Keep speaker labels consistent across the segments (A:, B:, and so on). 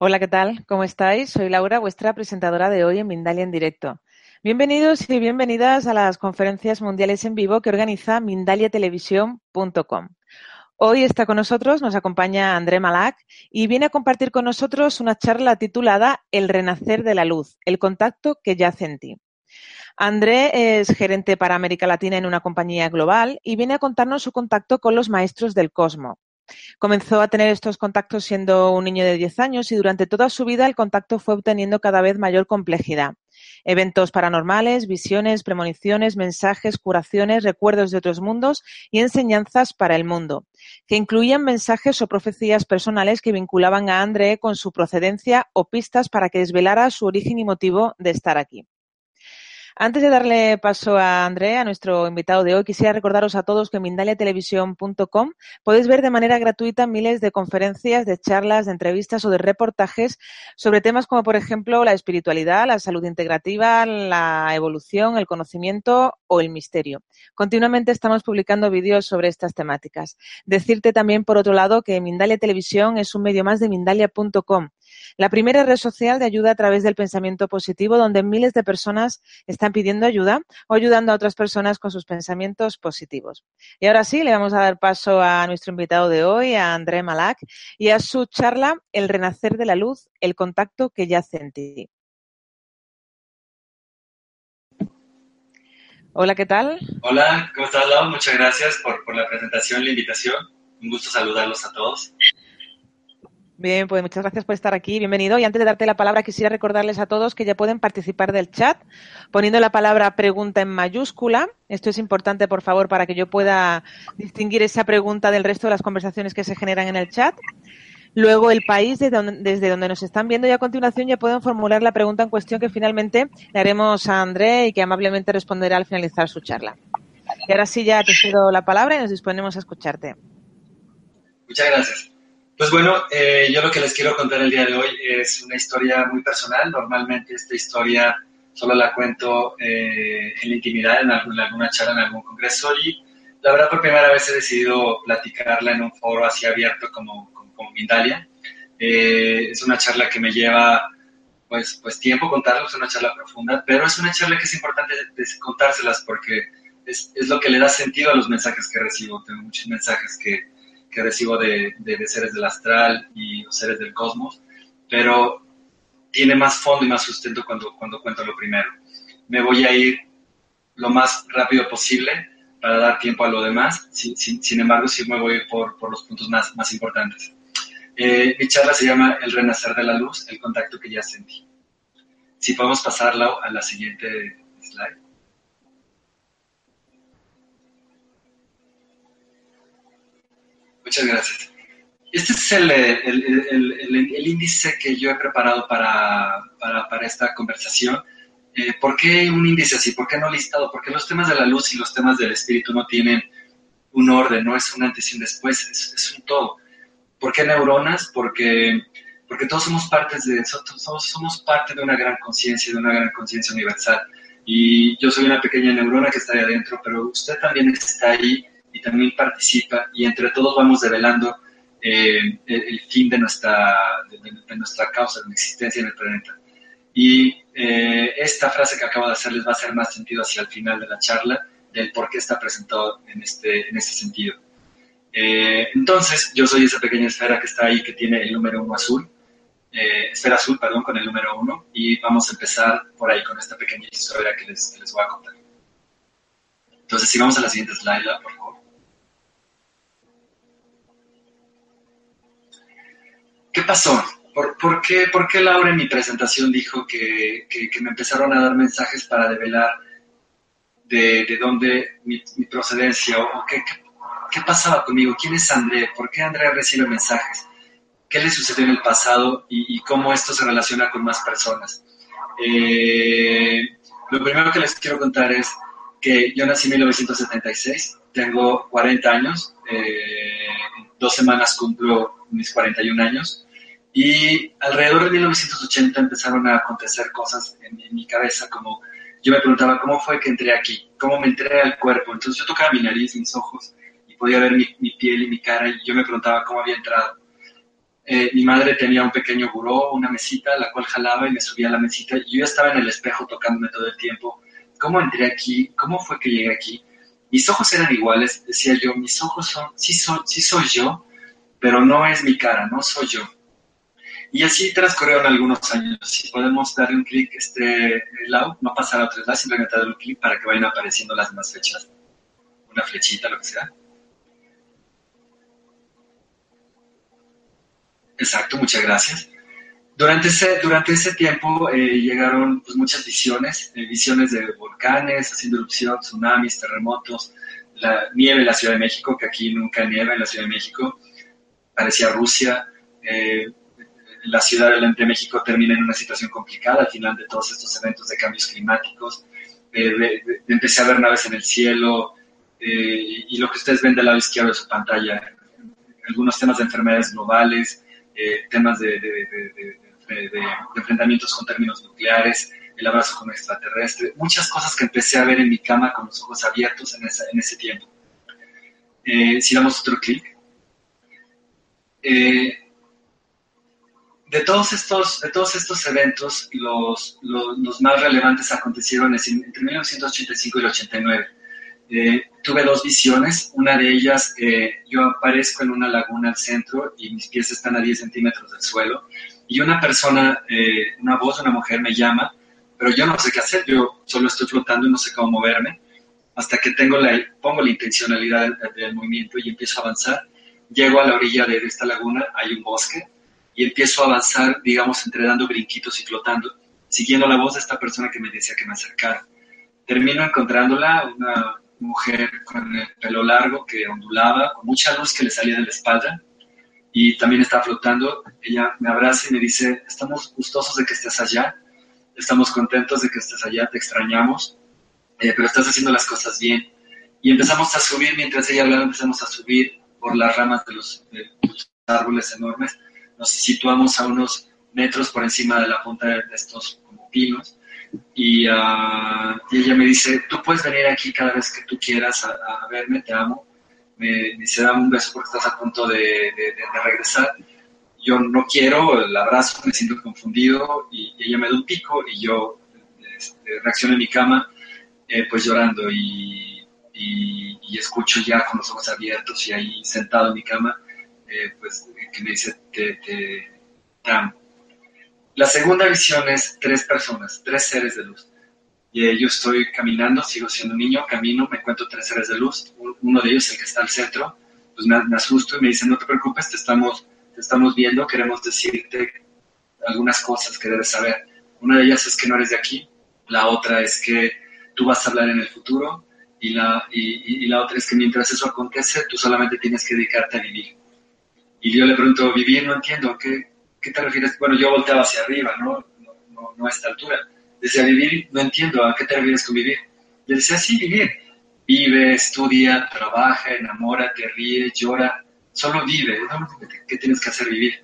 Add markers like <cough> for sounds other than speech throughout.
A: Hola, ¿qué tal? ¿Cómo estáis? Soy Laura, vuestra presentadora de hoy en Mindalia en directo. Bienvenidos y bienvenidas a las conferencias mundiales en vivo que organiza mindaliatelevisión.com. Hoy está con nosotros, nos acompaña André Malak y viene a compartir con nosotros una charla titulada El renacer de la luz, el contacto que yace en ti. André es gerente para América Latina en una compañía global y viene a contarnos su contacto con los maestros del cosmos. Comenzó a tener estos contactos siendo un niño de 10 años y durante toda su vida el contacto fue obteniendo cada vez mayor complejidad. Eventos paranormales, visiones, premoniciones, mensajes, curaciones, recuerdos de otros mundos y enseñanzas para el mundo, que incluían mensajes o profecías personales que vinculaban a André con su procedencia o pistas para que desvelara su origen y motivo de estar aquí. Antes de darle paso a André, a nuestro invitado de hoy, quisiera recordaros a todos que en mindaliatelevisión.com podéis ver de manera gratuita miles de conferencias, de charlas, de entrevistas o de reportajes sobre temas como, por ejemplo, la espiritualidad, la salud integrativa, la evolución, el conocimiento o el misterio. Continuamente estamos publicando vídeos sobre estas temáticas. Decirte también, por otro lado, que Mindalia Televisión es un medio más de mindalia.com la primera red social de ayuda a través del pensamiento positivo, donde miles de personas están pidiendo ayuda o ayudando a otras personas con sus pensamientos positivos. Y ahora sí, le vamos a dar paso a nuestro invitado de hoy, a André Malak, y a su charla El renacer de la luz, el contacto que ya sentí. Hola, ¿qué tal?
B: Hola, ¿cómo estás, Lau? Muchas gracias por la presentación, la invitación. Un gusto saludarlos a todos.
A: Bien, pues muchas gracias por estar aquí. Bienvenido. Y antes de darte la palabra, quisiera recordarles a todos que ya pueden participar del chat poniendo la palabra pregunta en mayúscula. Esto es importante, por favor, para que yo pueda distinguir esa pregunta del resto de las conversaciones que se generan en el chat. Luego, el país desde donde, nos están viendo y a continuación ya pueden formular la pregunta en cuestión que finalmente le haremos a André y que amablemente responderá al finalizar su charla. Y ahora sí, ya te cedo la palabra y nos disponemos a escucharte.
B: Muchas gracias. Pues bueno, eh, yo lo que les quiero contar el día de hoy es una historia muy personal. Normalmente esta historia solo la cuento eh, en la intimidad, en, alguna charla, en algún congreso y la verdad por primera vez he decidido platicarla en un foro así abierto como, como, Mindalia. Eh, es una charla que me lleva pues, pues tiempo contarlo, es una charla profunda, pero es una charla que es importante contárselas porque es, es lo que le da sentido a los mensajes que recibo. Tengo muchos mensajes que que recibo de, de, seres del astral y seres del cosmos, pero tiene más fondo y más sustento cuando, cuando cuento lo primero. Me voy a ir lo más rápido posible para dar tiempo a lo demás, sin, sin, embargo sí me voy por, por los puntos más, más importantes. Eh, mi charla se llama El renacer de la luz, el contacto que ya sentí. Si podemos pasarla a la siguiente slide. Muchas gracias. Este es el, el, índice que yo he preparado para, para, esta conversación. Eh, ¿Por qué un índice así? ¿Por qué no listado? Porque los temas de la luz y los temas del espíritu no tienen un orden, no es un antes y un después, es, un todo. ¿Por qué neuronas? Porque, porque todos somos partes de somos, somos parte de una gran conciencia, de una gran conciencia universal. Y yo soy una pequeña neurona que está ahí adentro, pero usted también está ahí y también participa y entre todos vamos develando eh, el, fin de nuestra, de, nuestra causa, de la existencia en el planeta. Y eh, esta frase que acabo de hacer les va a hacer más sentido hacia el final de la charla del por qué está presentado en este, en este sentido. Eh, entonces, yo soy esa pequeña esfera que está ahí, que tiene el número uno azul, eh, esfera azul, perdón, con el número uno, y vamos a empezar por ahí con esta pequeña historia que les, que les voy a contar. Entonces, si vamos a la siguiente slide, por favor. ¿Qué pasó? ¿Por, qué, ¿Por, qué, Laura en mi presentación dijo que, me empezaron a dar mensajes para develar de, de dónde mi, procedencia o, qué, pasaba conmigo? ¿Quién es André? ¿Por qué André recibe mensajes? ¿Qué le sucedió en el pasado y, cómo esto se relaciona con más personas? Eh, lo primero que les quiero contar es que yo nací en 1976, tengo 40 años, eh, dos semanas cumplo mis 41 años. Y alrededor de 1980 empezaron a acontecer cosas en, mi cabeza, como yo me preguntaba cómo fue que entré aquí, cómo me entré al cuerpo. Entonces yo tocaba mi nariz, mis ojos, y podía ver mi, piel y mi cara, y yo me preguntaba cómo había entrado. Eh, mi madre tenía un pequeño buró, una mesita, la cual jalaba y me subía a la mesita, y yo estaba en el espejo tocándome todo el tiempo. ¿Cómo entré aquí? ¿Cómo fue que llegué aquí? Mis ojos eran iguales, decía yo, mis ojos son, sí, son, sí soy yo, pero no es mi cara, no soy yo. Y así transcurrieron algunos años. Si podemos darle un clic este lado, no pasar a otro lado, simplemente darle un clic para que vayan apareciendo las demás fechas. Una flechita, lo que sea. Exacto, muchas gracias. Durante ese, durante ese tiempo eh, llegaron pues, muchas visiones, eh, visiones de volcanes haciendo erupción, tsunamis, terremotos, la nieve en la Ciudad de México, que aquí nunca nieva en la Ciudad de México, parecía Rusia, eh, la ciudad de México termina en una situación complicada al final de todos estos eventos de cambios climáticos. Eh, empecé a ver naves en el cielo eh, y lo que ustedes ven del lado izquierdo de su pantalla, algunos temas de enfermedades globales, eh, temas de, enfrentamientos con términos nucleares, el abrazo con extraterrestre, muchas cosas que empecé a ver en mi cama con los ojos abiertos en, ese tiempo. si damos otro clic. Eh, de todos estos, de todos estos eventos, los, los, más relevantes acontecieron entre 1985 y el 89. Eh, tuve dos visiones, una de ellas, eh, yo aparezco en una laguna al centro y mis pies están a 10 centímetros del suelo, y una persona, eh, una voz, una mujer me llama, pero yo no sé qué hacer, yo solo estoy flotando y no sé cómo moverme, hasta que tengo la, pongo la intencionalidad del, del movimiento y empiezo a avanzar. Llego a la orilla de esta laguna, hay un bosque, y empiezo a avanzar, digamos, entre dando brinquitos y flotando, siguiendo la voz de esta persona que me decía que me acercara. Termino encontrándola, una mujer con el pelo largo que ondulaba, con mucha luz que le salía de la espalda y también estaba flotando. Ella me abraza y me dice, estamos gustosos de que estés allá, estamos contentos de que estés allá, te extrañamos, eh, pero estás haciendo las cosas bien. Y empezamos a subir, mientras ella hablaba, empezamos a subir por las ramas de los árboles enormes nos situamos a unos metros por encima de la punta de estos pinos. Y, ah, y, ella me dice, tú puedes venir aquí cada vez que tú quieras a, verme, te amo. Me, dice, dame un beso porque estás a punto de, de, regresar. Yo no quiero el abrazo, me siento confundido y, ella me da un pico y yo este, reacciono en mi cama eh, pues llorando y, y, escucho ya con los ojos abiertos y ahí sentado en mi cama eh, pues, que me dice, te, te, amo. La segunda visión es tres personas, tres seres de luz. Y eh, yo estoy caminando, sigo siendo un niño, camino, me encuentro tres seres de luz. Uno de ellos, el que está al centro, pues me, asusto y me dice, no te preocupes, te estamos, te estamos viendo, queremos decirte algunas cosas que debes saber. Una de ellas es que no eres de aquí, la otra es que tú vas a hablar en el futuro y la, y, y la otra es que mientras eso acontece, tú solamente tienes que dedicarte a vivir. Y yo le pregunto, vivir, no entiendo, ¿qué, qué te refieres? Bueno, yo volteaba hacia arriba, ¿no? No, no, a esta altura. Decía, vivir, no entiendo, ¿a qué te refieres con vivir? Le decía, sí, vivir. Vive, estudia, trabaja, enamora, te ríe, llora, solo vive, ¿qué tienes que hacer vivir?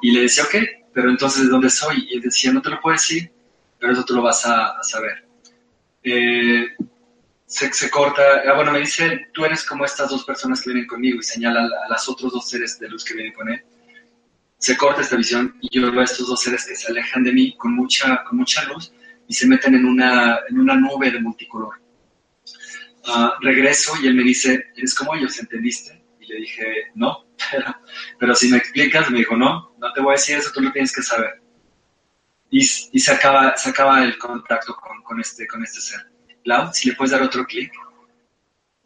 B: Y le decía, ok, pero entonces, ¿de dónde soy? Y él decía, no te lo puedo decir, pero eso tú lo vas a, a saber. Eh, se, corta, ah, bueno, me dice, tú eres como estas dos personas que vienen conmigo y señala a, las otros dos seres de luz que vienen con él. Se corta esta visión y yo veo a estos dos seres que se alejan de mí con mucha, con mucha luz y se meten en una, en una nube de multicolor. Ah, regreso y él me dice, ¿eres como ellos? ¿Entendiste? Y le dije, no, <laughs> pero, si me explicas, me dijo, no, no te voy a decir eso, tú lo tienes que saber. Y, y se, acaba, se acaba el contacto con, con, este, con este ser. Lau, si le puedes dar otro clic.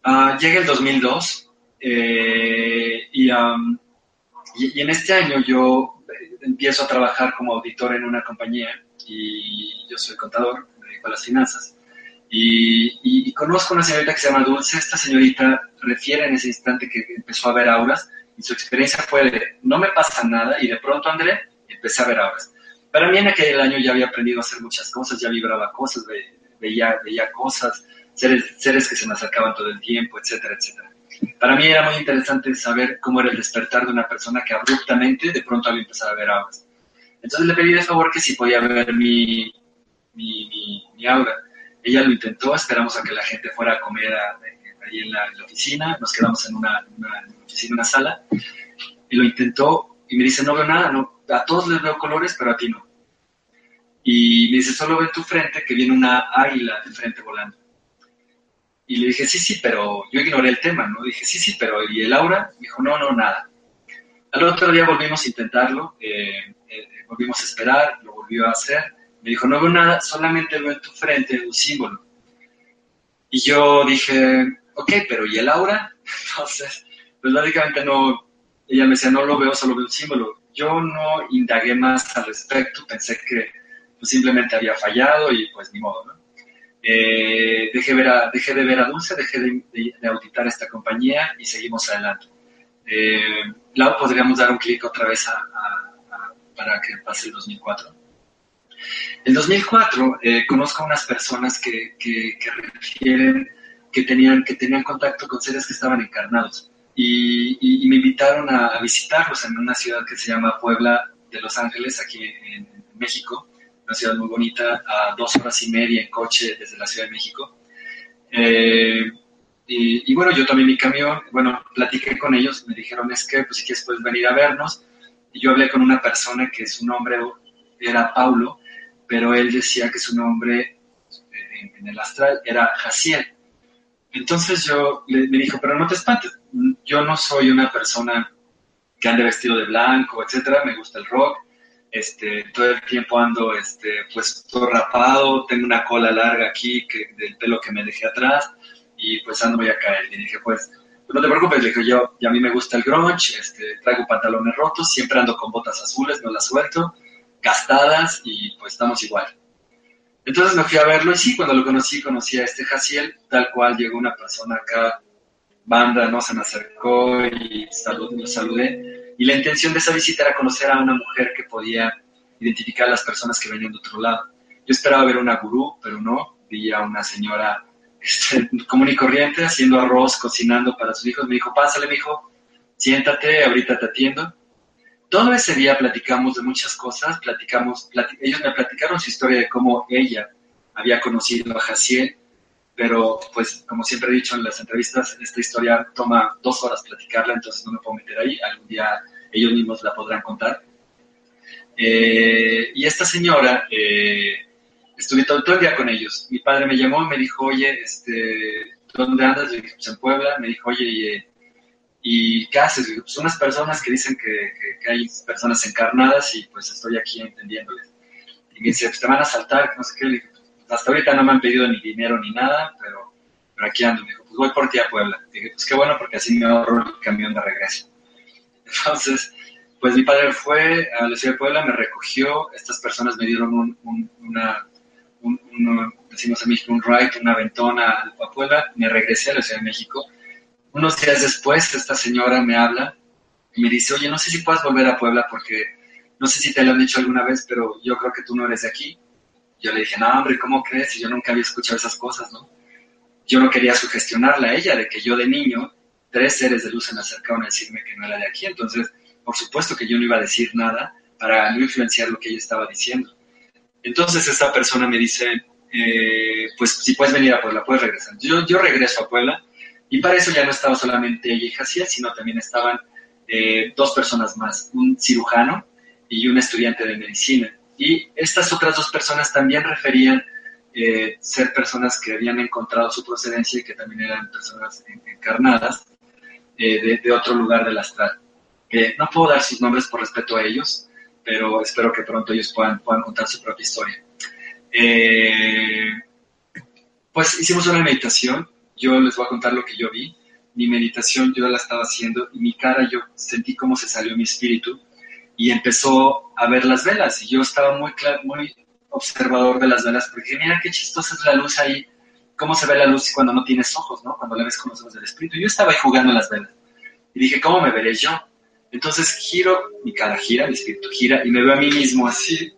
B: Uh, llega el 2002 eh, y, y, en este año yo empiezo a trabajar como auditor en una compañía y yo soy contador, me dedico a las finanzas. Y, conozco una señorita que se llama Dulce. Esta señorita refiere en ese instante que empezó a ver auras y su experiencia fue de no me pasa nada y de pronto, André, empecé a ver auras. Para mí en aquel año ya había aprendido a hacer muchas cosas, ya vibraba cosas, veía, veía cosas, seres, seres que se me acercaban todo el tiempo, etcétera, etcétera. Para mí era muy interesante saber cómo era el despertar de una persona que abruptamente de pronto había empezado a ver auras. Entonces le pedí de favor que si podía ver mi, mi, mi, aura. Ella lo intentó, esperamos a que la gente fuera a comer ahí en la, oficina, nos quedamos en una, una, oficina, una sala, y lo intentó y me dice, no veo nada, no, a todos les veo colores, pero a ti no. Y me dice, solo ve tu frente que viene una águila de frente volando. Y le dije, sí, sí, pero yo ignoré el tema, ¿no? Dije, sí, sí, pero ¿y el aura? Me dijo, no, no, nada. Al otro día volvimos a intentarlo, eh, eh, volvimos a esperar, lo volvió a hacer. Me dijo, no veo nada, solamente veo en tu frente un símbolo. Y yo dije, ok, pero ¿y el aura? <laughs> Entonces, pues lógicamente no, ella me decía, no lo veo, solo veo un símbolo. Yo no indagué más al respecto, pensé que simplemente había fallado y pues ni modo, ¿no? Eh, dejé, ver a, dejé de ver a Dulce, dejé de, auditar esta compañía y seguimos adelante. Eh, Lau, podríamos dar un clic otra vez para que pase el 2004. En 2004 eh, conozco a unas personas que, que, refieren que tenían, que tenían contacto con seres que estaban encarnados y, me invitaron a, visitarlos en una ciudad que se llama Puebla de Los Ángeles, aquí en México una ciudad muy bonita, a dos horas y media en coche desde la Ciudad de México. Eh, y, bueno, yo tomé mi camión, bueno, platiqué con ellos, me dijeron, es que, pues si quieres puedes venir a vernos. Y yo hablé con una persona que su nombre era Paulo, pero él decía que su nombre eh, en, el astral era Jaciel. Entonces yo le, me dijo, pero no te espantes, yo no soy una persona que ande vestido de blanco, etcétera, me gusta el rock, este, todo el tiempo ando este, pues todo rapado, tengo una cola larga aquí del pelo que me dejé atrás y pues ando voy a caer. Y dije, pues, no te preocupes, le dije yo, y a mí me gusta el grunge, este, traigo pantalones rotos, siempre ando con botas azules, no las suelto, gastadas y pues estamos igual. Entonces me fui a verlo y sí, cuando lo conocí, conocí a este Jaciel, tal cual llegó una persona acá, banda, no se me acercó y salud, lo saludé y la intención de esa visita era conocer a una mujer que podía identificar a las personas que venían de otro lado. Yo esperaba ver una gurú, pero no. Vi a una señora este, <laughs> común y corriente haciendo arroz, cocinando para sus hijos. Me dijo, pásale, mi hijo, siéntate, ahorita te atiendo. Todo ese día platicamos de muchas cosas, platicamos, ellos me platicaron su historia de cómo ella había conocido a Jaciel, pero pues como siempre he dicho en las entrevistas, esta historia toma dos horas platicarla, entonces no me puedo meter ahí, algún día ellos mismos la podrán contar. Eh, y esta señora, eh, estuve todo, el día con ellos. Mi padre me llamó y me dijo, oye, este, ¿dónde andas? Dije, pues en Puebla. Me dijo, oye, ¿y, qué haces? pues unas personas que dicen que, que, hay personas encarnadas y pues estoy aquí entendiéndoles. Y me dice, pues te van a saltar, no sé qué. Le dije, hasta ahorita no me han pedido ni dinero ni nada, pero, pero aquí ando. Me dijo, pues voy por ti a Puebla. Dije, pues qué bueno, porque así me ahorro el camión de regreso. <laughs> Entonces, pues mi padre fue a la ciudad de Puebla, me recogió, estas personas me dieron un, un, decimos en México, un ride, una ventona a Puebla, me regresé a la Ciudad de México. Unos días después, esta señora me habla y me dice, oye, no sé si puedas volver a Puebla porque no sé si te lo han dicho alguna vez, pero yo creo que tú no eres de aquí. Yo le dije, no, hombre, ¿cómo crees? Y yo nunca había escuchado esas cosas, ¿no? Yo no quería sugestionarla a ella de que yo de niño, tres seres de luz se me acercaron a decirme que no era de aquí. Entonces, por supuesto que yo no iba a decir nada para no influenciar lo que ella estaba diciendo. Entonces, esta persona me dice, eh, pues si puedes venir a Puebla, puedes regresar. Yo, yo regreso a Puebla y para eso ya no estaba solamente ella y Jaciel, sino también estaban eh, dos personas más, un cirujano y un estudiante de medicina. Y estas otras dos personas también referían eh, ser personas que habían encontrado su procedencia y que también eran personas encarnadas eh, de, otro lugar del astral. no puedo dar sus nombres por respeto a ellos, pero espero que pronto ellos puedan, puedan contar su propia historia. Eh, pues hicimos una meditación, yo les voy a contar lo que yo vi. Mi meditación yo la estaba haciendo y mi cara yo sentí cómo se salió mi espíritu y empezó a ver las velas y yo estaba muy, muy observador de las velas porque dije, mira qué chistosa es la luz ahí, cómo se ve la luz cuando no tienes ojos, ¿no? Cuando la ves con los ojos del espíritu. Yo estaba ahí jugando las velas y dije, ¿cómo me veré yo? Entonces giro, mi cara gira, mi espíritu gira y me veo a mí mismo así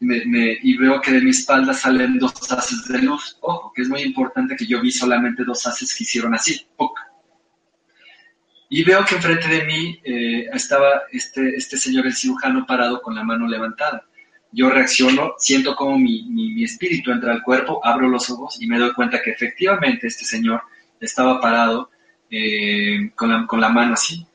B: y veo que de mi espalda salen dos haces de luz. Ojo, que es muy importante que yo vi solamente dos haces que hicieron así. Y veo que enfrente de mí eh, estaba este, este señor, el cirujano, parado con la mano levantada. Yo reacciono, siento como mi, mi, espíritu entra al cuerpo, abro los ojos y me doy cuenta que efectivamente este señor estaba parado eh, con, la, con la mano así.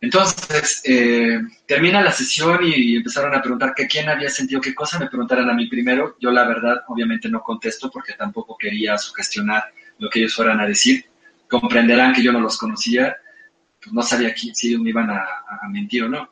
B: Entonces, eh, termina la sesión y empezaron a preguntar que quién había sentido qué cosa, me preguntaran a mí primero. Yo la verdad, obviamente no contesto porque tampoco quería sugestionar lo que ellos fueran a decir. Comprenderán que yo no los conocía, pues no sabía si ellos me iban a, mentir o no.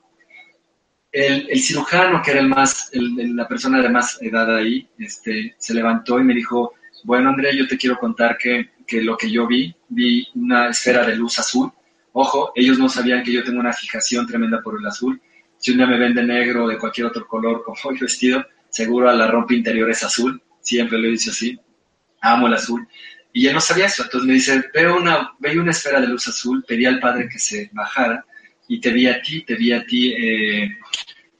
B: El, cirujano, que era el más, la persona de más edad ahí, este, se levantó y me dijo, bueno, Andrea, yo te quiero contar que, que lo que yo vi, vi una esfera de luz azul Ojo, ellos no sabían que yo tengo una fijación tremenda por el azul. Si un día me ven de negro o de cualquier otro color <laughs> como hoy vestido, seguro a la ropa interior es azul. Siempre lo he dicho así. Amo el azul. Y él no sabía eso. Entonces me dice, veo una, veo una esfera de luz azul, pedí al padre que se bajara y te vi a ti, te vi a ti eh,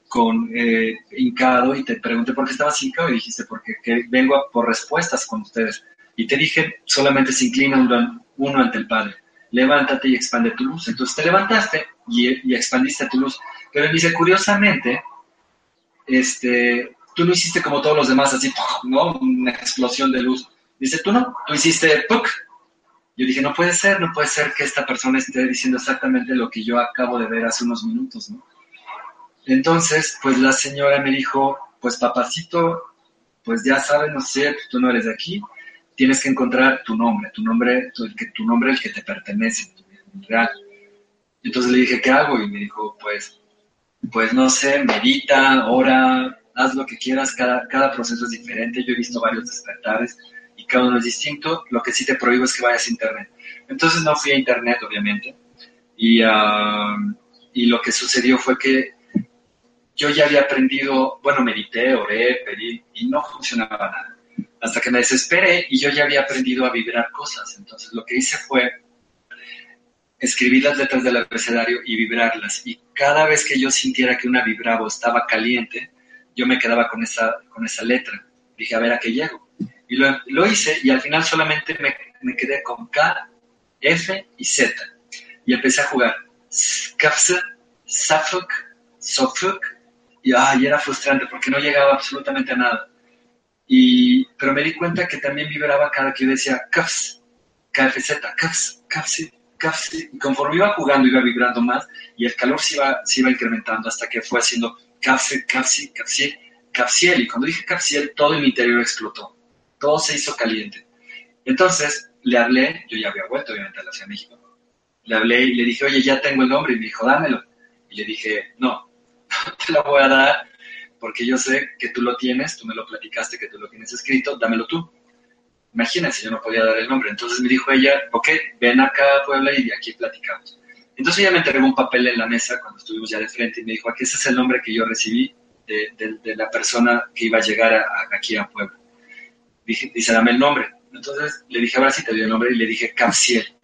B: con eh, hincado y te pregunté por qué estabas hincado y dijiste, porque vengo por respuestas con ustedes. Y te dije, solamente se inclina uno ante el padre levántate y expande tu luz. Entonces te levantaste y, expandiste tu luz. Pero él dice, curiosamente, este, tú no hiciste como todos los demás, así, <laughs> ¿no? Una explosión de luz. Dice, tú no, tú hiciste. Yo dije, no puede ser, no puede ser que esta persona esté diciendo exactamente lo que yo acabo de ver hace unos minutos. Entonces, pues la señora me dijo, pues papacito, pues ya sabes, no sé, tú no eres de aquí, tienes que encontrar tu nombre, tu nombre, el que, tu nombre el que te pertenece, tu real. Entonces le dije, ¿qué hago? Y me dijo, pues, pues no sé, medita, ora, haz lo que quieras, cada, cada proceso es diferente. Yo he visto varios despertares y cada uno es distinto. Lo que sí te prohíbo es que vayas a internet. Entonces no fui a internet, obviamente. Y, ah, y lo que sucedió fue que yo ya había aprendido, bueno, medité, oré, pedí y no funcionaba nada hasta que me desesperé y yo ya había aprendido a vibrar cosas. Entonces lo que hice fue escribir las letras del abecedario y vibrarlas. Y cada vez que yo sintiera que una vibraba o estaba caliente, yo me quedaba con esa, con esa letra. Dije, a ver a qué llego. Y lo, hice y al final solamente me, me, quedé con K, F y Z. Y empecé a jugar. Kafsa, Safuk, Sofuk. Y ay, era frustrante porque no llegaba absolutamente a nada. Y, pero me di cuenta que también vibraba cada que yo decía KFZ, KFZ, KFZ, KFZ, KFZ. Y conforme iba jugando, iba vibrando más y el calor se iba, se iba incrementando hasta que fue haciendo KFZ, KFZ, KFZ, KFZ. Y cuando dije KFZ, todo mi interior explotó. Todo se hizo caliente. Entonces le hablé, yo ya había vuelto obviamente a la Ciudad de México. Le hablé y le dije, oye, ya tengo el nombre. Y me dijo, dámelo. Y le dije, no, no <laughs> te lo voy a dar porque yo sé que tú lo tienes, tú me lo platicaste, que tú lo tienes escrito, dámelo tú. Imagínense, yo no podía dar el nombre. Entonces me dijo ella, ok, ven acá a Puebla y de aquí platicamos. Entonces ella me entregó un papel en la mesa cuando estuvimos ya de frente y me dijo, aquí ese es el nombre que yo recibí de, la persona que iba a llegar aquí a Puebla. Dije, dice, dame el nombre. Entonces le dije, ahora sí te doy el nombre y le dije, Capsiel.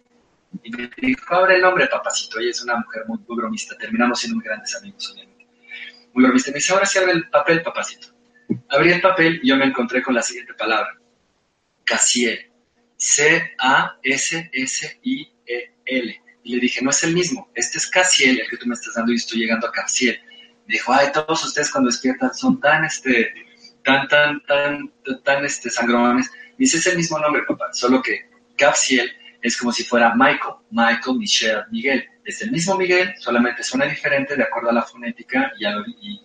B: Y me dijo, ahora el nombre, papacito. Ella es una mujer muy, bromista. Terminamos siendo muy grandes amigos, obviamente muy Me dice, ahora sí abre el papel, papacito. Abrí el papel y yo me encontré con la siguiente palabra. Casiel. C-A-S-S-I-E-L. Y le dije, no es el mismo. Este es Casiel, el que tú me estás dando y estoy llegando a Casiel. Me dijo, ay, todos ustedes cuando despiertan son tan, este, tan, tan, tan, tan, este, sangrones. Dice, es el mismo nombre, papá, solo que Capsiel es como si fuera Michael, Michael, Michelle, Miguel es el mismo Miguel, solamente suena diferente de acuerdo a la fonética y a, y,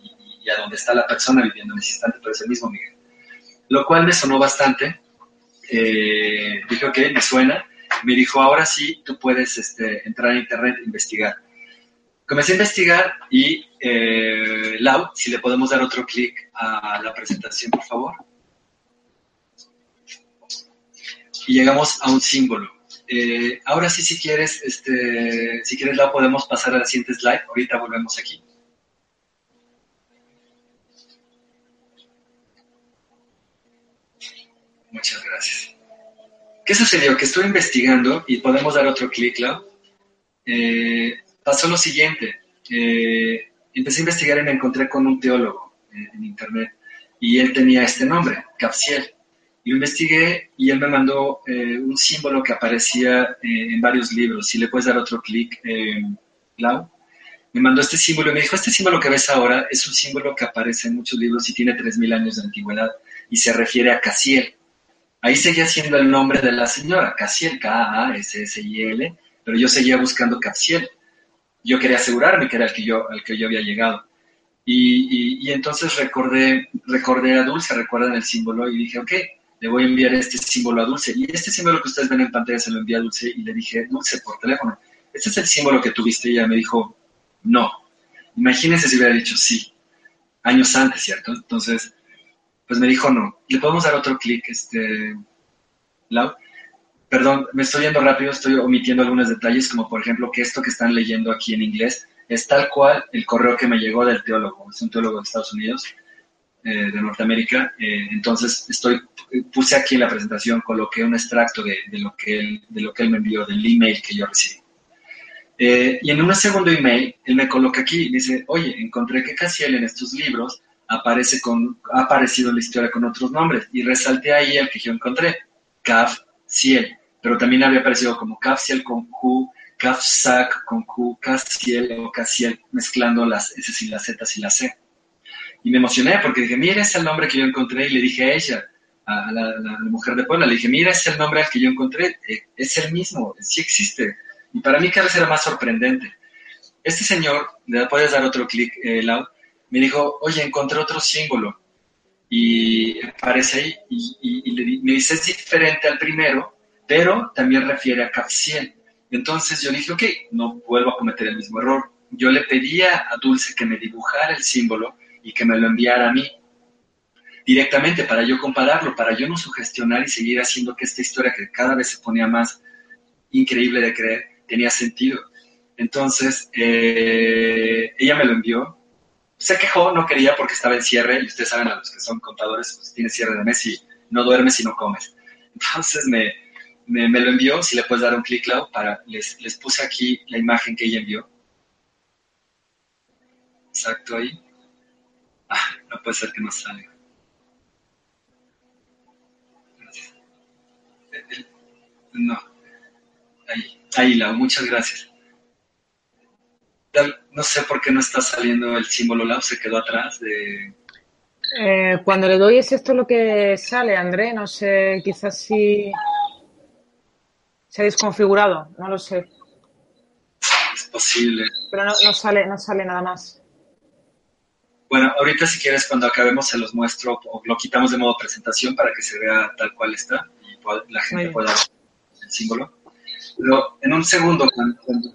B: donde está la persona viviendo en ese instante, pero es el mismo Miguel. lo cual me sonó bastante. Eh, dije, ok, me suena. Me dijo, ahora sí, tú puedes este, entrar a internet investigar. Comencé a investigar y, eh, Lau, si le podemos dar otro clic a la presentación, por favor. Y llegamos a un símbolo. Eh, ahora sí, si quieres, este, si quieres, Lau, podemos pasar a la siguiente slide. Ahorita volvemos aquí. Muchas gracias. ¿Qué sucedió? Que estuve investigando y podemos dar otro clic, Lau. Eh, pasó lo siguiente. Eh, empecé a investigar y me encontré con un teólogo eh, en internet y él tenía este nombre, Capsiel. Y lo investigué y él me mandó eh, un símbolo que aparecía en varios libros. Si le puedes dar otro clic, Lau. Me mandó este símbolo y me dijo, este símbolo que ves ahora es un símbolo que aparece en muchos libros y tiene 3.000 años de antigüedad y se refiere a Casiel. Ahí seguía siendo el nombre de la señora, Casiel, K-A-S-S-I-L, pero yo seguía buscando Capsiel yo quería asegurarme que era el que yo, al que yo había llegado. Y, entonces recordé, recordé a Dulce, recuerdan el símbolo, y dije, ok, le voy a enviar este símbolo a Dulce. Y este símbolo que ustedes ven en pantalla se lo envié a Dulce y le dije, Dulce, por teléfono, ¿este es el símbolo que tuviste? Y ella me dijo, no. Imagínense si hubiera dicho sí, años antes, ¿cierto? Entonces, pues me dijo no. ¿Le podemos dar otro clic, este, Lau? Perdón, me estoy yendo rápido, estoy omitiendo algunos detalles, como por ejemplo que esto que están leyendo aquí en inglés es tal cual el correo que me llegó del teólogo, es un teólogo de Estados Unidos, eh, de Norteamérica, eh, entonces estoy, puse aquí en la presentación, coloqué un extracto de, lo, que él, de lo que él me envió, del email que yo recibí. Eh, y en un segundo email, él me coloca aquí y dice, oye, encontré que Casiel en estos libros aparece con, ha aparecido la historia con otros nombres, y resalté ahí el que yo encontré, Caf Ciel pero también había aparecido como Cafciel con Q, Cafsac con Q, Cassiel o Cassiel, mezclando las S y las Z y la C. Y me emocioné porque dije, mira, es el nombre que yo encontré. Y le dije a ella, a la, mujer de Puebla, le dije, mira, es el nombre que yo encontré. Eh, es el mismo, sí existe. Y para mí cada vez era más sorprendente. Este señor, le puedes dar otro clic, eh, Lau, me dijo, oye, encontré otro símbolo. Y aparece y, y me dice, es diferente al primero, pero también refiere a Capsiel. Entonces yo dije, ok, no vuelvo a cometer el mismo error. Yo le pedía a Dulce que me dibujara el símbolo y que me lo enviara a mí directamente para yo compararlo, para yo no sugestionar y seguir haciendo que esta historia que cada vez se ponía más increíble de creer tenía sentido. Entonces, eh, ella me lo envió. Se quejó, no quería porque estaba en cierre y ustedes saben a los que son contadores, pues tiene cierre de mes y no duermes y no comes. Entonces me, me, lo envió, si le puedes dar un clic, Lau, para, les, les puse aquí la imagen que ella envió. Exacto ahí. Ah, no puede ser que no salga. No. Ahí, ahí, Lau, muchas gracias. No sé por qué no está saliendo el símbolo Lau, se quedó atrás de...
A: Eh, cuando le doy es esto lo que sale, André, no sé, quizás si se ha desconfigurado, no lo sé.
B: Es posible.
A: Pero no, sale, no sale nada más.
B: Bueno, ahorita si quieres cuando acabemos se los muestro o lo quitamos de modo presentación para que se vea tal cual está y la gente pueda ver el símbolo. Pero en un segundo, cuando, cuando,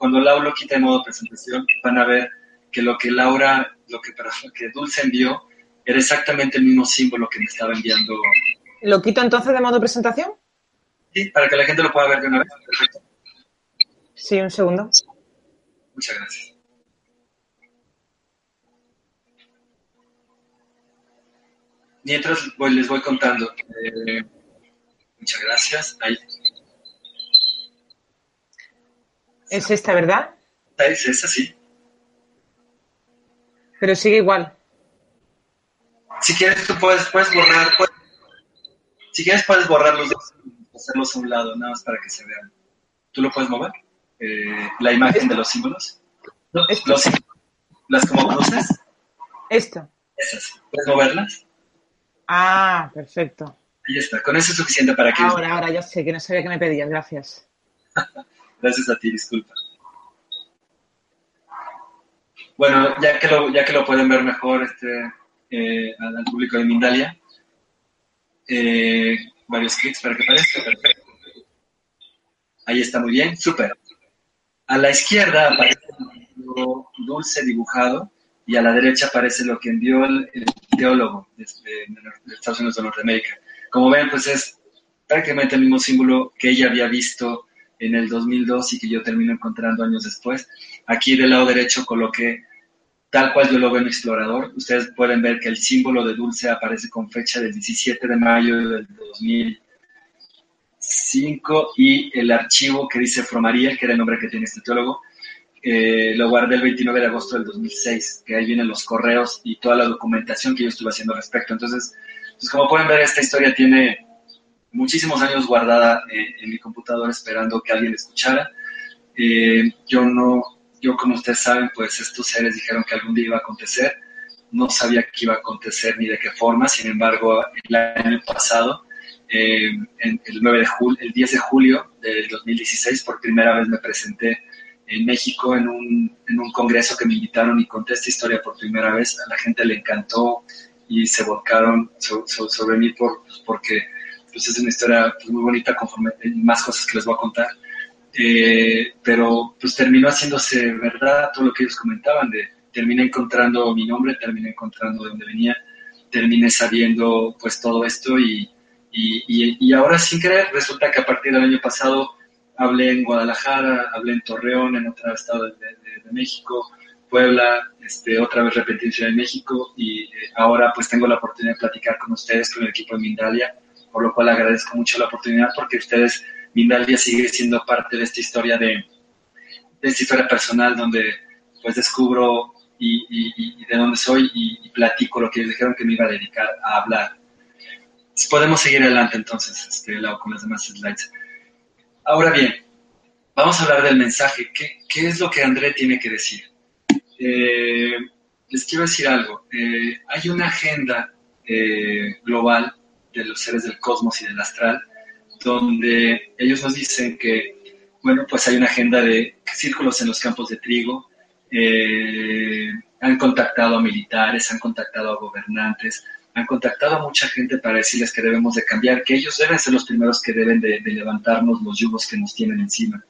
B: Laura lo quita de modo presentación, van a ver que lo que Laura, lo que, que Dulce envió, era exactamente el mismo símbolo que me estaba enviando.
A: ¿Lo quito entonces de modo presentación?
B: Sí, para que la gente lo pueda ver de una vez. Perfecto.
A: Sí, un segundo.
B: Muchas gracias. Mientras les voy contando. Eh, muchas gracias. Ahí.
A: Es esta, ¿verdad?
B: Es esa, sí.
A: Pero sigue igual.
B: Si quieres, tú puedes, puedes borrar. si quieres, puedes borrar los dos hacerlos a un lado, nada más para que se vean. ¿Tú lo puedes mover? Eh, la imagen de los símbolos. ¿Las como cruces?
A: Esto.
B: Esas. ¿Puedes moverlas?
A: Ah, perfecto.
B: Ahí está. Con eso es suficiente para que...
A: Ahora, ahora, ya sé, que no sabía que me pedías. Gracias. <laughs>
B: Gracias a ti, disculpa. Bueno, ya que lo, ya que lo pueden ver mejor este, eh, al público de Mindalia, eh, varios clics para que aparezca. Perfecto. Ahí está muy bien, súper. A la izquierda aparece un dulce dibujado y a la derecha aparece lo que envió el, teólogo de, Estados Unidos de Norteamérica. Como ven, pues es prácticamente el mismo símbolo que ella había visto en el 2002 y que yo termino encontrando años después. Aquí del lado derecho coloqué tal cual yo lo veo en Explorador. Ustedes pueden ver que el símbolo de dulce aparece con fecha del 17 de mayo del 2000 5 y el archivo que dice Fromariel, que era el nombre que tiene este teólogo, eh, lo guardé el 29 de agosto del 2006, que ahí vienen los correos y toda la documentación que yo estuve haciendo al respecto. Entonces, pues como pueden ver, esta historia tiene muchísimos años guardada eh, en mi computadora esperando que alguien escuchara. Eh, yo no, yo como ustedes saben, pues estos seres dijeron que algún día iba a acontecer. No sabía que iba a acontecer ni de qué forma, sin embargo, el año pasado eh, el, 9 de julio, el 10 de julio del 2016 por primera vez me presenté en México en un, en un congreso que me invitaron y conté esta historia por primera vez. A la gente le encantó y se volcaron sobre mí por, pues, porque pues, es una historia pues, muy bonita conforme más cosas que les voy a contar. Eh, pero pues terminó haciéndose verdad todo lo que ellos comentaban, terminé encontrando mi nombre, terminé encontrando de dónde venía, terminé sabiendo pues todo esto y, y, ahora sin querer, resulta que a partir del año pasado hablé en Guadalajara, hablé en Torreón, en otro estado de, México, Puebla, este, otra vez repetí en Ciudad de México y eh, ahora pues tengo la oportunidad de platicar con ustedes, con el equipo de Mindalia, por lo cual agradezco mucho la oportunidad porque ustedes, Mindalia sigue siendo parte de esta historia de, de esta historia personal donde pues descubro y, de dónde soy y, y platico lo que ellos dijeron que me iba a dedicar a hablar podemos seguir adelante entonces, este, con las demás slides. Ahora bien, vamos a hablar del mensaje. ¿Qué, qué es lo que André tiene que decir? Eh, les quiero decir algo. Eh, hay una agenda eh, global de los seres del cosmos y del astral, donde ellos nos dicen que, bueno, pues hay una agenda de círculos en los campos de trigo, han contactado a militares, han contactado a gobernantes, han contactado a mucha gente para decirles que debemos de cambiar, que ellos deben ser los primeros que deben de, levantarnos los yugos que nos tienen encima.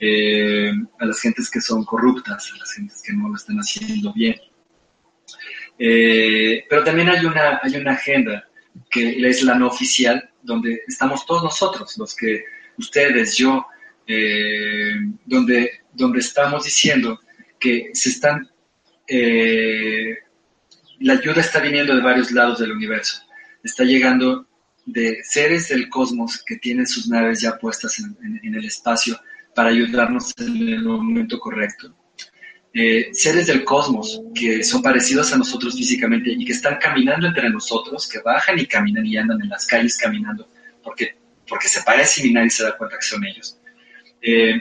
B: Eh, a las gentes que son corruptas, a las gentes que no lo están haciendo bien. Eh, pero también hay una, hay una agenda que es la no oficial, donde estamos todos nosotros, los que ustedes, yo, eh, donde, donde estamos diciendo que se están la ayuda está viniendo de varios lados del universo. Está llegando de seres del cosmos que tienen sus naves ya puestas en, el espacio para ayudarnos en el momento correcto. Seres del cosmos que son parecidos a nosotros físicamente y que están caminando entre nosotros, que bajan y caminan y andan en las calles caminando, porque, porque se parecen y nadie se da cuenta que son ellos. Eh,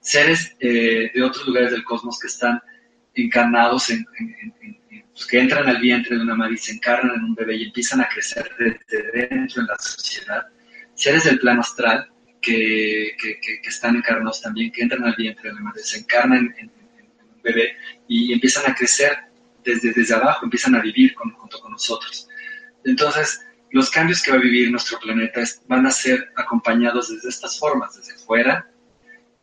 B: seres eh, de otros lugares del cosmos que están encarnados en, pues, que entran al vientre de una madre y se encarnan en un bebé y empiezan a crecer desde dentro en la sociedad, seres del plano astral que, que, que, están encarnados también, que entran al vientre de la madre, se encarnan en, bebé y empiezan a crecer desde, desde abajo, empiezan a vivir junto con nosotros. Entonces, los cambios que va a vivir nuestro planeta van a ser acompañados desde estas formas, desde fuera,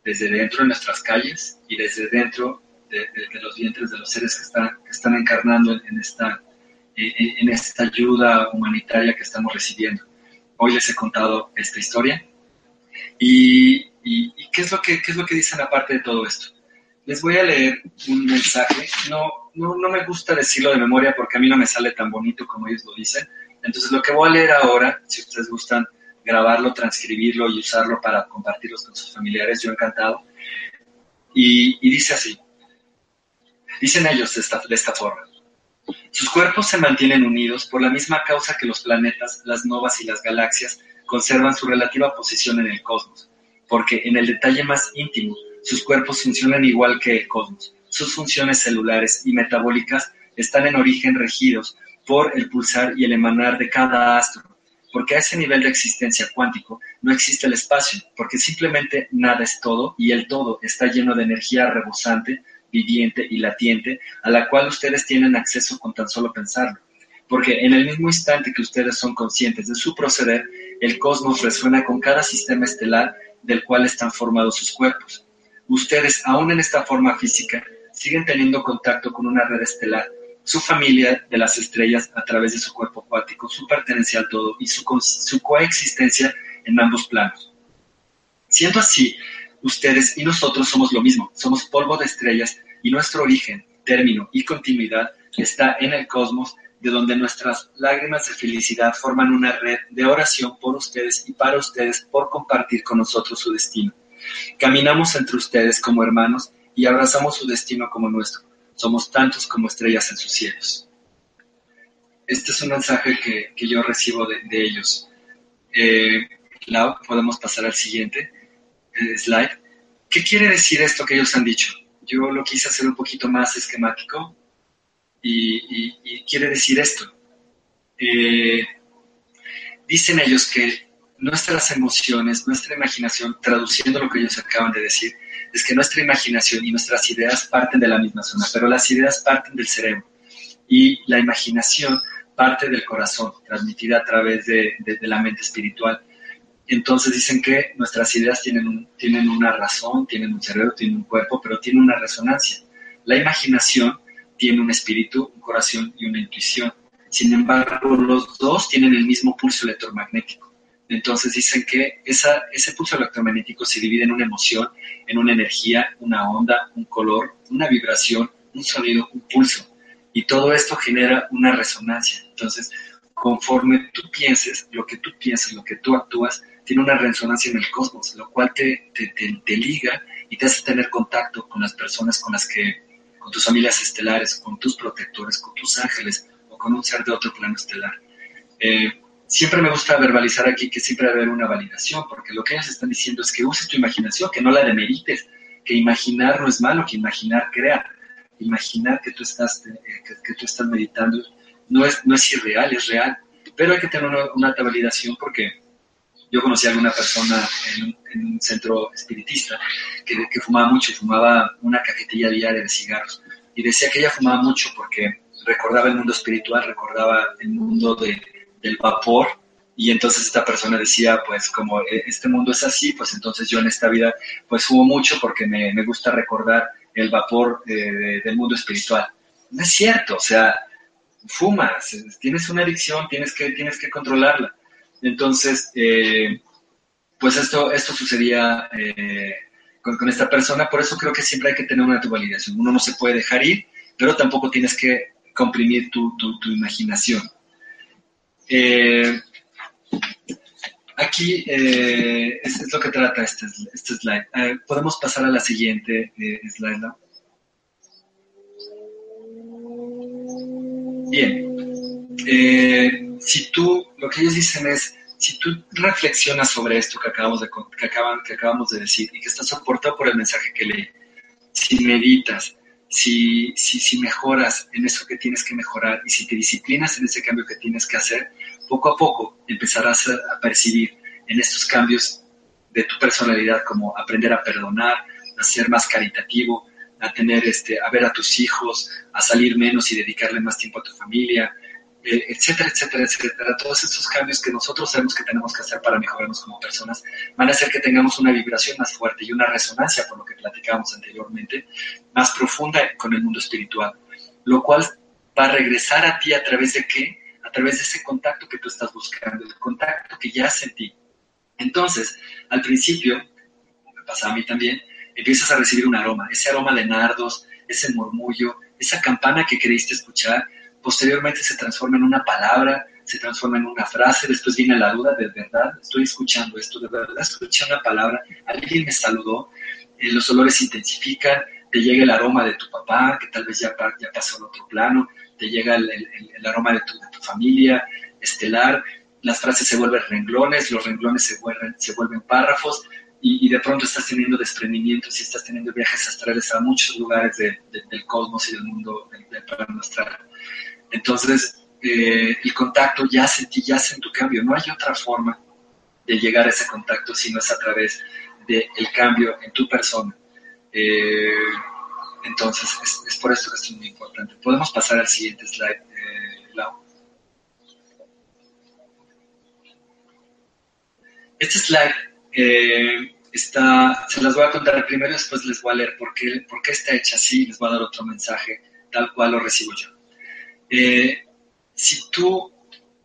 B: desde dentro de nuestras calles y desde dentro de, los vientres de los seres que están, que están encarnando en esta, en esta ayuda humanitaria que estamos recibiendo. Hoy les he contado esta historia. ¿Y, y, qué, es lo que, qué es lo que dicen aparte de todo esto? Les voy a leer un mensaje. No, no, no me gusta decirlo de memoria porque a mí no me sale tan bonito como ellos lo dicen. Entonces lo que voy a leer ahora, si ustedes gustan grabarlo, transcribirlo y usarlo para compartirlos con sus familiares, yo encantado. Y, dice así, Dicen ellos de esta, de esta forma. Sus cuerpos se mantienen unidos por la misma causa que los planetas, las novas y las galaxias conservan su relativa posición en el cosmos, porque en el detalle más íntimo, sus cuerpos funcionan igual que el cosmos. Sus funciones celulares y metabólicas están en origen regidos por el pulsar y el emanar de cada astro, porque a ese nivel de existencia cuántico no existe el espacio, porque simplemente nada es todo y el todo está lleno de energía rebosante viviente y latiente a la cual ustedes tienen acceso con tan solo pensarlo. porque en el mismo instante que ustedes son conscientes de su proceder, el cosmos resuena con cada sistema estelar del cual están formados sus cuerpos. Ustedes, aún en esta forma física, siguen teniendo contacto con una red estelar, su familia de las estrellas a través de su cuerpo acuático, su pertenencia al todo y su, su coexistencia en ambos planos. Siendo así, ustedes y nosotros somos lo mismo, somos polvo de estrellas y nuestro origen, término y continuidad está en el cosmos, de donde nuestras lágrimas de felicidad forman una red de oración por ustedes y para ustedes por compartir con nosotros su destino. Caminamos entre ustedes como hermanos y abrazamos su destino como nuestro. Somos tantos como estrellas en sus cielos. Este es un mensaje que, yo recibo de, ellos. Eh, podemos pasar al siguiente eh, slide. ¿Qué quiere decir esto que ellos han dicho? Yo lo quise hacer un poquito más esquemático y, quiere decir esto. Eh, dicen ellos que nuestras emociones, nuestra imaginación, traduciendo lo que ellos acaban de decir, es que nuestra imaginación y nuestras ideas parten de la misma zona, pero las ideas parten del cerebro y la imaginación parte del corazón, transmitida a través de, la mente espiritual. Entonces dicen que nuestras ideas tienen, tienen una razón, tienen un cerebro, tienen un cuerpo, pero tienen una resonancia. La imaginación tiene un espíritu, un corazón y una intuición. Sin embargo, los dos tienen el mismo pulso electromagnético. Entonces dicen que ese pulso electromagnético se divide en una emoción, en una energía, una onda, un color, una vibración, un sonido, un pulso. Y todo esto genera una resonancia. Entonces, conforme tú pienses, lo que tú piensas, lo que tú actúas, tiene una resonancia en el cosmos, lo cual te, te, te liga y te hace tener contacto con las personas con las que con tus familias estelares, con tus protectores, con tus ángeles o con un ser de otro plano estelar. Eh, siempre me gusta verbalizar aquí que siempre debe haber una validación, porque lo que ellos están diciendo es que uses tu imaginación, que no la demerites, que imaginar no es malo, que imaginar crea. Imaginar que tú estás, eh, que, tú estás meditando no es, no es irreal, es real. Pero hay que tener una, alta validación porque yo conocí a alguna persona en, un centro espiritista que, fumaba mucho, fumaba una cajetilla diaria de cigarros. Y decía que ella fumaba mucho porque recordaba el mundo espiritual, recordaba el mundo de, del vapor. Y entonces esta persona decía, pues como e, este mundo es así, pues entonces yo en esta vida pues fumo mucho porque me, me gusta recordar el vapor eh, del mundo espiritual. No es cierto, o sea, fumas, tienes una adicción, tienes que, tienes que controlarla. Entonces, eh, pues esto, esto sucedía eh, con, esta persona, por eso creo que siempre hay que tener una validación. Uno no se puede dejar ir, pero tampoco tienes que comprimir tu, imaginación. Eh, aquí es, lo que trata este, este slide. Podemos pasar a la siguiente slide, ¿no? Bien si tú, lo que ellos dicen es, si tú reflexionas sobre esto que acabamos de, que acaban, que acabamos de decir y que está soportado por el mensaje que leí, si meditas, si, si, si mejoras en eso que tienes que mejorar y si te disciplinas en ese cambio que tienes que hacer, poco a poco empezarás a, percibir en estos cambios de tu personalidad como aprender a perdonar, a ser más caritativo, a tener este, a ver a tus hijos, a salir menos y dedicarle más tiempo a tu familia, eh, etcétera, etcétera, etcétera. Todos estos cambios que nosotros sabemos que tenemos que hacer para mejorarnos como personas van a hacer que tengamos una vibración más fuerte y una resonancia, por lo que platicábamos anteriormente, más profunda con el mundo espiritual, lo cual va a regresar a ti a través de qué? A través de ese contacto que tú estás buscando, el contacto que ya sentí. Entonces, al principio, me pasa a mí también, empiezas a recibir un aroma, ese aroma de nardos, ese murmullo, esa campana que creíste escuchar, posteriormente se transforma en una palabra, se transforma en una frase, después viene la duda, de verdad, estoy escuchando esto, de verdad, escuché una palabra, alguien me saludó, eh, los olores se intensifican, te llega el aroma de tu papá, que tal vez ya, pasó al otro plano, te llega el, aroma de tu, de tu, familia estelar, las frases se vuelven renglones, los renglones se vuelven, se vuelven párrafos, y, de pronto estás teniendo desprendimientos y estás teniendo viajes astrales a muchos lugares del cosmos y del mundo del, del plano astral. Entonces, eh, el contacto ya en ti, yace en tu cambio. No hay otra forma de llegar a ese contacto si no es a través del de cambio en tu persona. Eh, entonces, es, por esto que esto es muy importante. Podemos pasar al siguiente slide, eh, Lau. Este slide eh, está, se las voy a contar primero, y después les voy a leer por qué, por qué está hecha así y les voy a dar otro mensaje tal cual lo recibo yo. Eh, si tú,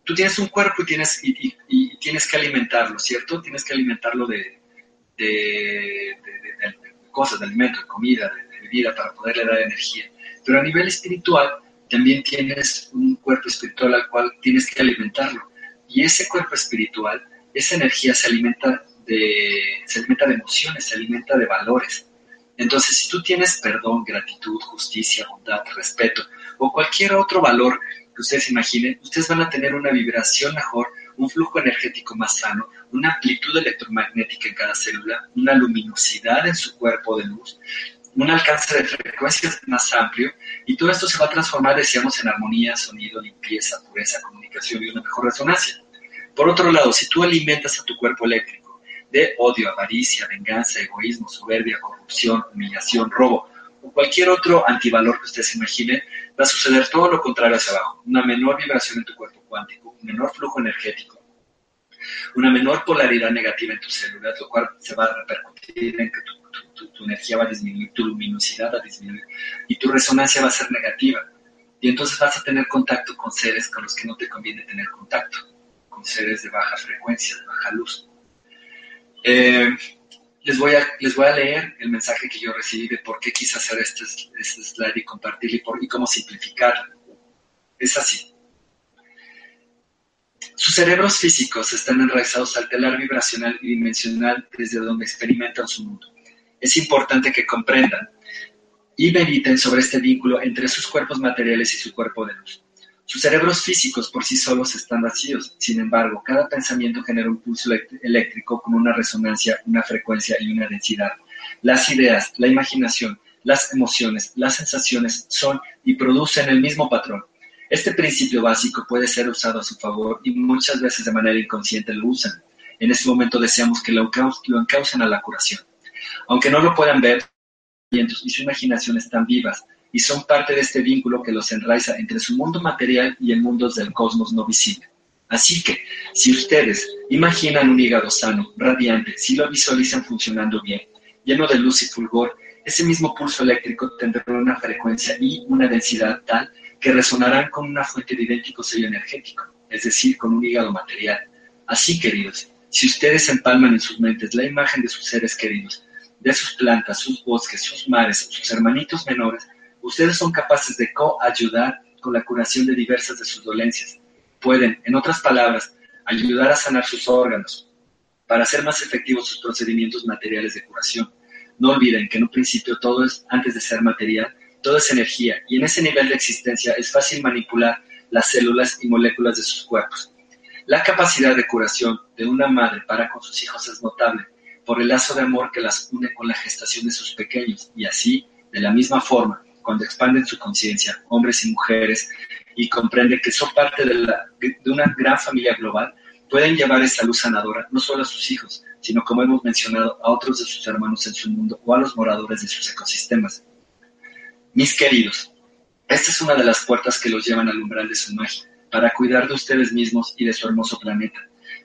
B: tú tienes un cuerpo y tienes, y, tienes que alimentarlo, ¿cierto? Tienes que alimentarlo de, de, cosas, de alimento, de comida, de, bebida, para poderle dar energía. Pero a nivel espiritual, también tienes un cuerpo espiritual al cual tienes que alimentarlo. Y ese cuerpo espiritual, esa energía se alimenta de, se alimenta de emociones, se alimenta de valores. Entonces, si tú tienes perdón, gratitud, justicia, bondad, respeto o cualquier otro valor que ustedes imaginen, ustedes van a tener una vibración mejor, un flujo energético más sano, una amplitud electromagnética en cada célula, una luminosidad en su cuerpo de luz, un alcance de frecuencias más amplio y todo esto se va a transformar, decíamos, en armonía, sonido, limpieza, pureza, comunicación y una mejor resonancia. Por otro lado, si tú alimentas a tu cuerpo eléctrico de odio, avaricia, venganza, egoísmo, soberbia, corrupción, humillación, robo cualquier otro antivalor que ustedes imaginen, va a suceder todo lo contrario hacia abajo. Una menor vibración en tu cuerpo cuántico, un menor flujo energético, una menor polaridad negativa en tus células, lo cual se va a repercutir en que tu, energía va a disminuir, tu luminosidad va a disminuir y tu resonancia va a ser negativa. Y entonces vas a tener contacto con seres con los que no te conviene tener contacto, con seres de baja frecuencia, de baja luz. Eh, les voy, a, les voy a leer el mensaje que yo recibí de por qué quise hacer este, este slide y compartirlo y, por, y cómo simplificarlo. Es así. Sus cerebros físicos están enraizados al telar vibracional y dimensional desde donde experimentan su mundo. Es importante que comprendan y mediten sobre este vínculo entre sus cuerpos materiales y su cuerpo de luz. Sus cerebros físicos por sí solos están vacíos, sin embargo, cada pensamiento genera un pulso eléctrico con una resonancia, una frecuencia y una densidad. Las ideas, la imaginación, las emociones, las sensaciones son y producen el mismo patrón. Este principio básico puede ser usado a su favor y muchas veces de manera inconsciente lo usan. En este momento deseamos que lo, encaucen a la curación. Aunque no lo puedan ver, y su imaginación están vivas, y son parte de este vínculo que los enraiza entre su mundo material y el mundo del cosmos no visible. Así que, si ustedes imaginan un hígado sano, radiante, si lo visualizan funcionando bien, lleno de luz y fulgor, ese mismo pulso eléctrico tendrá una frecuencia y una densidad tal que resonarán con una fuente de idéntico sello energético, es decir, con un hígado material. Así, queridos, si ustedes empalman en sus mentes la imagen de sus seres queridos, de sus plantas, sus bosques, sus mares, sus hermanitos menores, ustedes son capaces de coayudar con la curación de diversas de sus dolencias. Pueden, en otras palabras, ayudar a sanar sus órganos para hacer más efectivos sus procedimientos materiales de curación. No olviden que en un principio todo es, antes de ser material, todo es energía y en ese nivel de existencia es fácil manipular las células y moléculas de sus cuerpos. La capacidad de curación de una madre para con sus hijos es notable por el lazo de amor que las une con la gestación de sus pequeños y así, de la misma forma, cuando expanden su conciencia, hombres y mujeres, y comprenden que son parte de, de una gran familia global, pueden llevar esa luz sanadora no solo a sus hijos, sino como hemos mencionado, a otros de sus hermanos en su mundo o a los moradores de sus ecosistemas. Mis queridos, esta es una de las puertas que los llevan al umbral de su magia, para cuidar de ustedes mismos y de su hermoso planeta.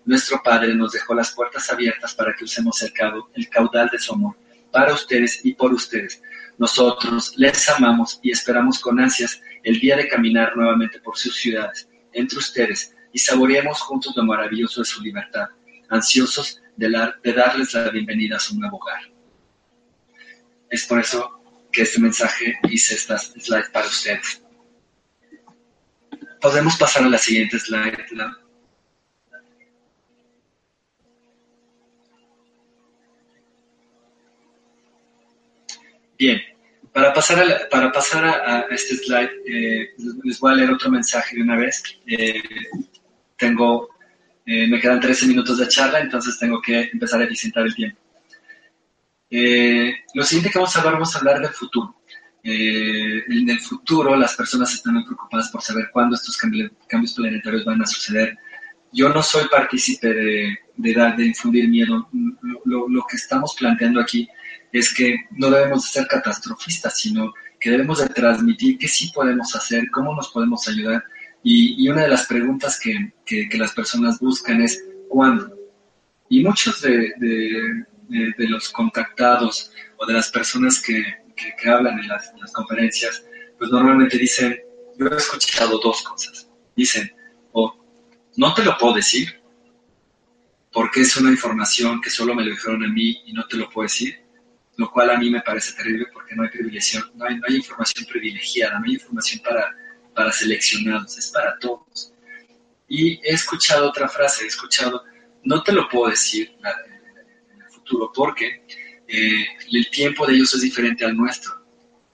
B: Nuestro Padre nos dejó las puertas abiertas para que usemos el, el caudal de su amor, para ustedes y por ustedes, nosotros les amamos y esperamos con ansias el día de caminar nuevamente por sus ciudades, entre ustedes, y saboreemos juntos lo maravilloso de su libertad, ansiosos de, darles la bienvenida a su nuevo hogar. Es por eso que este mensaje hice estas slides para ustedes. Podemos pasar a la siguiente slide. Bien, para pasar a, para pasar a, este slide, eh, les voy a leer otro mensaje de una vez. Eh, tengo, eh, me quedan 13 minutos de charla, entonces tengo que empezar a eficientar el tiempo. lo siguiente que vamos a hablar, vamos a hablar del futuro. en el futuro, las personas están muy preocupadas por saber cuándo estos cambios, planetarios van a suceder. Yo no soy partícipe de, de, dar, de infundir miedo. Lo, lo que estamos planteando aquí es que no debemos de ser catastrofistas, sino que debemos de transmitir qué sí podemos hacer, cómo nos podemos ayudar. Y, una de las preguntas que, las personas buscan es ¿cuándo? Y muchos de, los contactados o de las personas que, hablan en las, conferencias, pues normalmente dicen, yo he escuchado dos cosas. Dicen, o no te lo puedo decir, porque es una información que solo me lo dijeron a mí y no te lo puedo decir, lo cual a mí me parece terrible porque no hay privilegiación, no hay, información privilegiada, no hay información para, para seleccionados, es para todos. Y he escuchado otra frase, he escuchado, no te lo puedo decir en el futuro porque eh, el tiempo de ellos es diferente al nuestro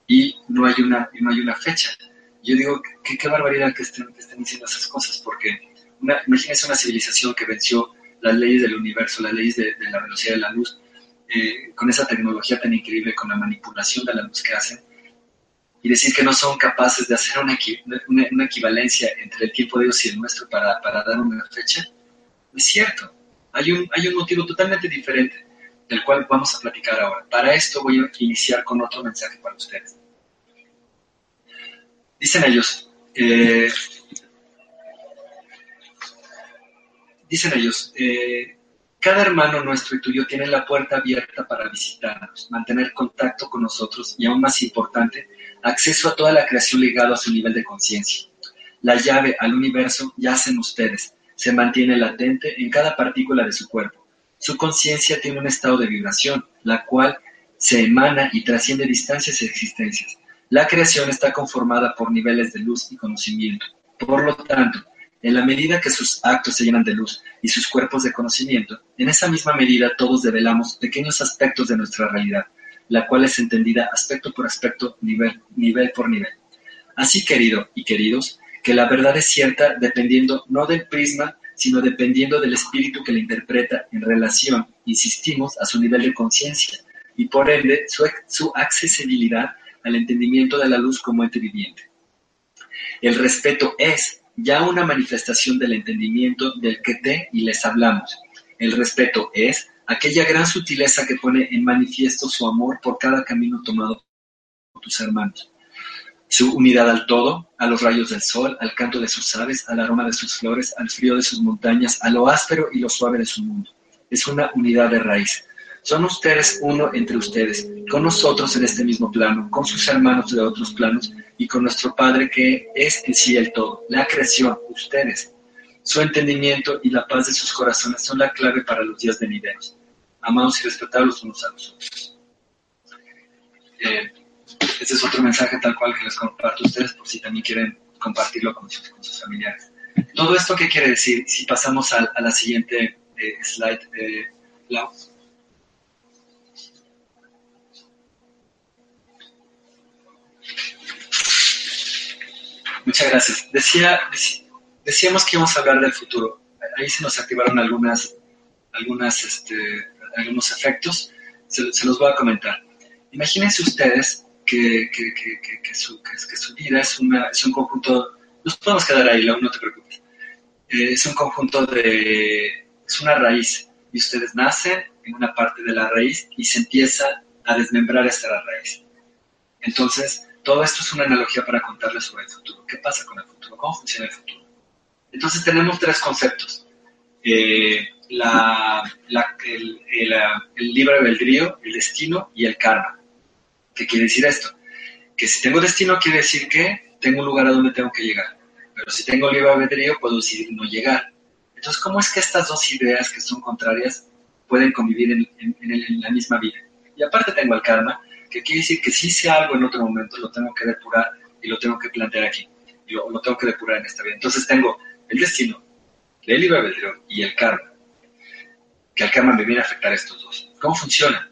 B: y no hay una, no hay una fecha. Yo digo, qué, qué barbaridad que estén, estén diciendo esas cosas porque una, imagínense una civilización que venció las leyes del universo, las leyes de, la velocidad de la luz, eh, con esa tecnología tan increíble, con la manipulación de la luz que hacen, y decir que no son capaces de hacer una, una, equivalencia entre el tiempo de ellos y el nuestro para, para, dar una fecha, es cierto. Hay un, hay un motivo totalmente diferente del cual vamos a platicar ahora. Para esto voy a iniciar con otro mensaje para ustedes. Dicen ellos, eh, dicen ellos, eh, cada hermano nuestro y tuyo tiene la puerta abierta para visitarnos, mantener contacto con nosotros y, aún más importante, acceso a toda la creación ligada a su nivel de conciencia. La llave al universo yace en ustedes, se mantiene latente en cada partícula de su cuerpo. Su conciencia tiene un estado de vibración, la cual se emana y trasciende distancias y existencias. La creación está conformada por niveles de luz y conocimiento. Por lo tanto, en la medida que sus actos se llenan de luz y sus cuerpos de conocimiento, en esa misma medida todos develamos pequeños aspectos de nuestra realidad, la cual es entendida aspecto por aspecto, nivel, nivel por nivel. Así, querido y queridos, que la verdad es cierta dependiendo no del prisma, sino dependiendo del espíritu que la interpreta en relación, insistimos, a su nivel de conciencia y por ende su, su accesibilidad al entendimiento de la luz como ente viviente. El respeto es ya una manifestación del entendimiento del que te y les hablamos. El respeto es aquella gran sutileza que pone en manifiesto su amor por cada camino tomado por tus hermanos. Su unidad al todo, a los rayos del sol, al canto de sus aves, al aroma de sus flores, al frío de sus montañas, a lo áspero y lo suave de su mundo. Es una unidad de raíz. Son ustedes uno entre ustedes, con nosotros en este mismo plano, con sus hermanos de otros planos y con nuestro Padre que es en sí el todo, la creación, ustedes. Su entendimiento y la paz de sus corazones son la clave para los días venideros. Amados y respetados unos a los otros. Eh, este es otro mensaje tal cual que les comparto a ustedes por si también quieren compartirlo con sus, familiares. Todo esto, ¿qué quiere decir? Si pasamos a, la siguiente eh, slide, eh, Muchas gracias. Decía, decíamos que íbamos a hablar del futuro. Ahí se nos activaron algunas, algunas, este, algunos efectos. Se, los voy a comentar. Imagínense ustedes que, que, que, que su, su, vida es, una, es un conjunto, nos podemos quedar ahí, no te preocupes. Eh, es un conjunto de, es una raíz y ustedes nacen en una parte de la raíz y se empieza a desmembrar esta raíz. Entonces, todo esto es una analogía para contarles sobre el futuro. ¿Qué pasa con el futuro? ¿Cómo funciona el futuro? Entonces tenemos tres conceptos. Eh, el, libre albedrío, el destino y el karma. ¿Qué quiere decir esto? Que si tengo destino quiere decir que tengo un lugar a donde tengo que llegar. Pero si tengo libre albedrío puedo decidir no llegar. Entonces, ¿cómo es que estas dos ideas que son contrarias pueden convivir en la misma vida? Y aparte tengo el karma, que quiere decir que si sé algo en otro momento, lo tengo que depurar y lo tengo que plantear aquí. Y lo, tengo que depurar en esta vida. Entonces tengo el destino, el libre albedrío y el karma. Que el karma me viene a afectar estos dos. ¿Cómo funciona?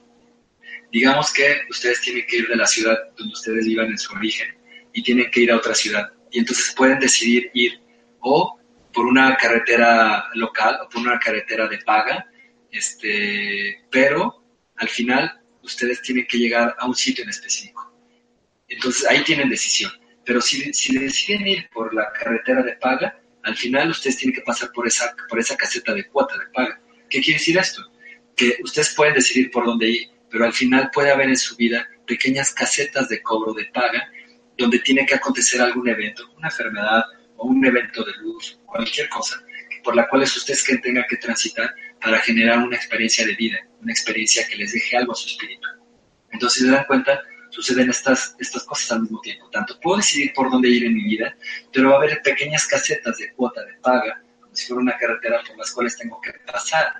B: Digamos que ustedes tienen que ir de la ciudad donde ustedes vivan en su origen y tienen que ir a otra ciudad. Y entonces pueden decidir ir o por una carretera local o por una carretera de paga, este, pero al final ustedes tienen que llegar a un sitio en específico. Entonces ahí tienen decisión. Pero si, si deciden ir por la carretera de paga, al final ustedes tienen que pasar por esa, por esa caseta de cuota de paga. ¿Qué quiere decir esto? Que ustedes pueden decidir por dónde ir, pero al final puede haber en su vida pequeñas casetas de cobro de paga donde tiene que acontecer algún evento, una enfermedad o un evento de luz, cualquier cosa, por la cual ustedes que tengan que transitar para generar una experiencia de vida, una experiencia que les deje algo a su espíritu. Entonces, si se dan cuenta, suceden estas, estas cosas al mismo tiempo. Tanto puedo decidir por dónde ir en mi vida, pero va a haber pequeñas casetas de cuota, de paga, como si fuera una carretera por las cuales tengo que pasar.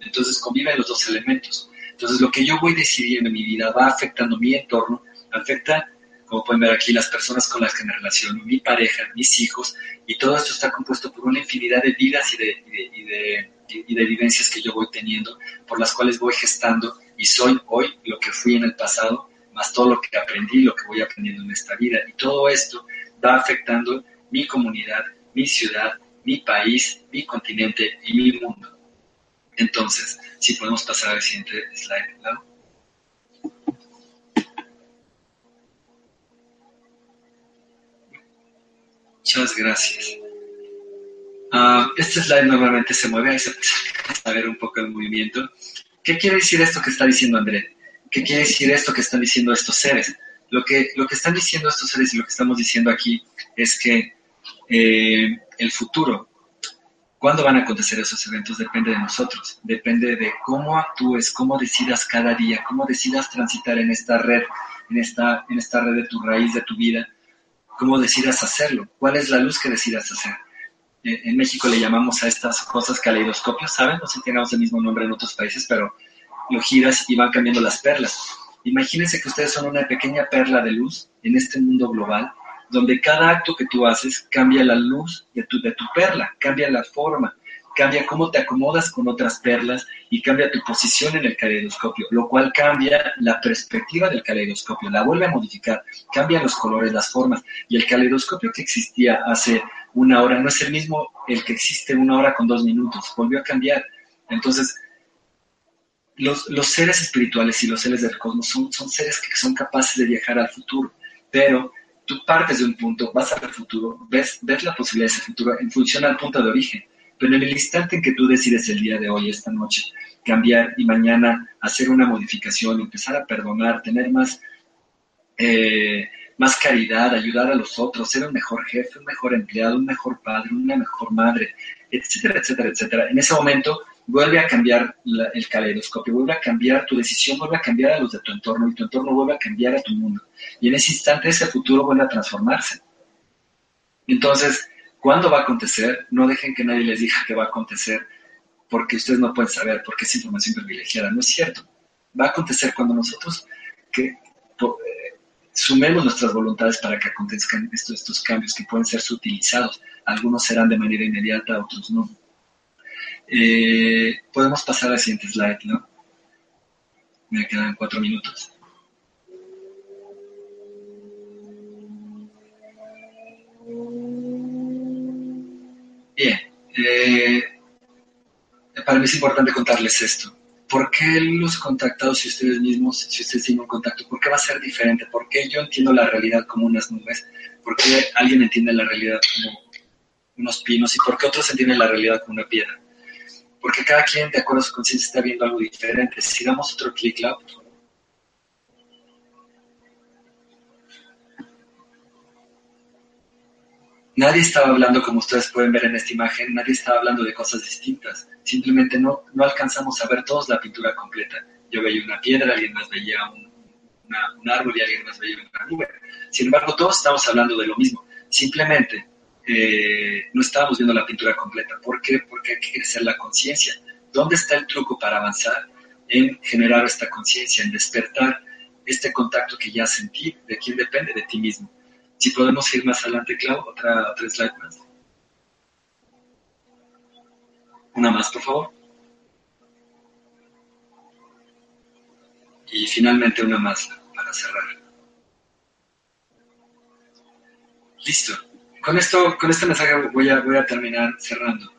B: Entonces conviven los dos elementos. Entonces lo que yo voy decidiendo en mi vida va afectando mi entorno, afecta, como pueden ver aquí, las personas con las que me relaciono, mi pareja, mis hijos, y todo esto está compuesto por una infinidad de vidas y de, vivencias que yo voy teniendo, por las cuales voy gestando y soy hoy lo que fui en el pasado, más todo lo que aprendí, lo que voy aprendiendo en esta vida. Y todo esto va afectando mi comunidad, mi ciudad, mi país, mi continente y mi mundo. Entonces, si podemos pasar al siguiente slide. Muchas gracias. Uh, este slide normalmente se mueve, ahí se puede <laughs> ver un poco el movimiento. ¿Qué quiere decir esto que está diciendo André? ¿Qué quiere decir esto que están diciendo estos seres? Lo que, lo que están diciendo estos seres y lo que estamos diciendo aquí es que eh, el futuro, cuándo van a acontecer esos eventos, depende de nosotros, depende de cómo actúes, cómo decidas cada día, cómo decidas transitar en esta red, en esta, en esta red de tu raíz, de tu vida, cómo decidas hacerlo, cuál es la luz que decidas hacer. Eh, en México le llamamos a estas cosas caleidoscopios, ¿saben? No sé si tengamos el mismo nombre en otros países, pero lo giras y van cambiando las perlas. Imagínense que ustedes son una pequeña perla de luz en este mundo global, donde cada acto que tú haces cambia la luz de tu, de tu perla, cambia la forma, cambia cómo te acomodas con otras perlas y cambia tu posición en el caleidoscopio, lo cual cambia la perspectiva del caleidoscopio, la vuelve a modificar, cambia los colores, las formas. Y el caleidoscopio que existía hace una hora. No es el mismo el que existe una hora con dos minutos, volvió a cambiar. Entonces, los, los, seres espirituales y los seres del cosmos son, son seres que son capaces de viajar al futuro, pero tú partes de un punto, vas al futuro, ves, ves la posibilidad de ese futuro en función al punto de origen, pero en el instante en que tú decides el día de hoy, esta noche, cambiar y mañana hacer una modificación, empezar a perdonar, tener más, eh, más caridad, ayudar a los otros, ser un mejor jefe, un mejor empleado, un mejor padre, una mejor madre, etcétera, etcétera, etcétera. En ese momento vuelve a cambiar el caleidoscopio, vuelve a cambiar tu decisión, vuelve a cambiar a los de tu entorno y tu entorno vuelve a cambiar a tu mundo. Y en ese instante ese futuro vuelve a transformarse. Entonces, ¿cuándo va a acontecer? No dejen que nadie les diga que va a acontecer porque ustedes no pueden saber, porque es información privilegiada. No es cierto. Va a acontecer cuando nosotros que, sumemos nuestras voluntades para que acontezcan estos, estos cambios que pueden ser sutilizados. Algunos serán de manera inmediata, otros no eh, podemos pasar al siguiente slide, ¿no? Me quedan cuatro minutos. Bien, eh, para mí es importante contarles esto. ¿Por qué los contactados, si ustedes mismos, si ustedes tienen un contacto, por qué va a ser diferente? ¿Por qué yo entiendo la realidad como unas nubes? ¿Por qué alguien entiende la realidad como unos pinos? ¿Y por qué otros entienden la realidad como una piedra? porque cada quien, de acuerdo a su conciencia, está viendo algo diferente. Si damos otro clic, favor. Nadie estaba hablando, como ustedes pueden ver en esta imagen, nadie estaba hablando de cosas distintas. Simplemente no, no alcanzamos a ver todos la pintura completa. Yo veía una piedra, alguien más veía un, árbol y alguien más veía una nube. Sin embargo, todos estamos hablando de lo mismo. Simplemente eh, no estábamos viendo la pintura completa. ¿Por qué? Porque hay que crecer la conciencia. ¿Dónde está el truco para avanzar? En generar esta conciencia, en despertar este contacto que ya sentí, de quién depende, de ti mismo. Si podemos ir más adelante, Clau, otra, otra slide más. Una más, por favor. Y finalmente una más para cerrar. Listo. Con, esto, con este mensaje voy a, voy a terminar cerrando.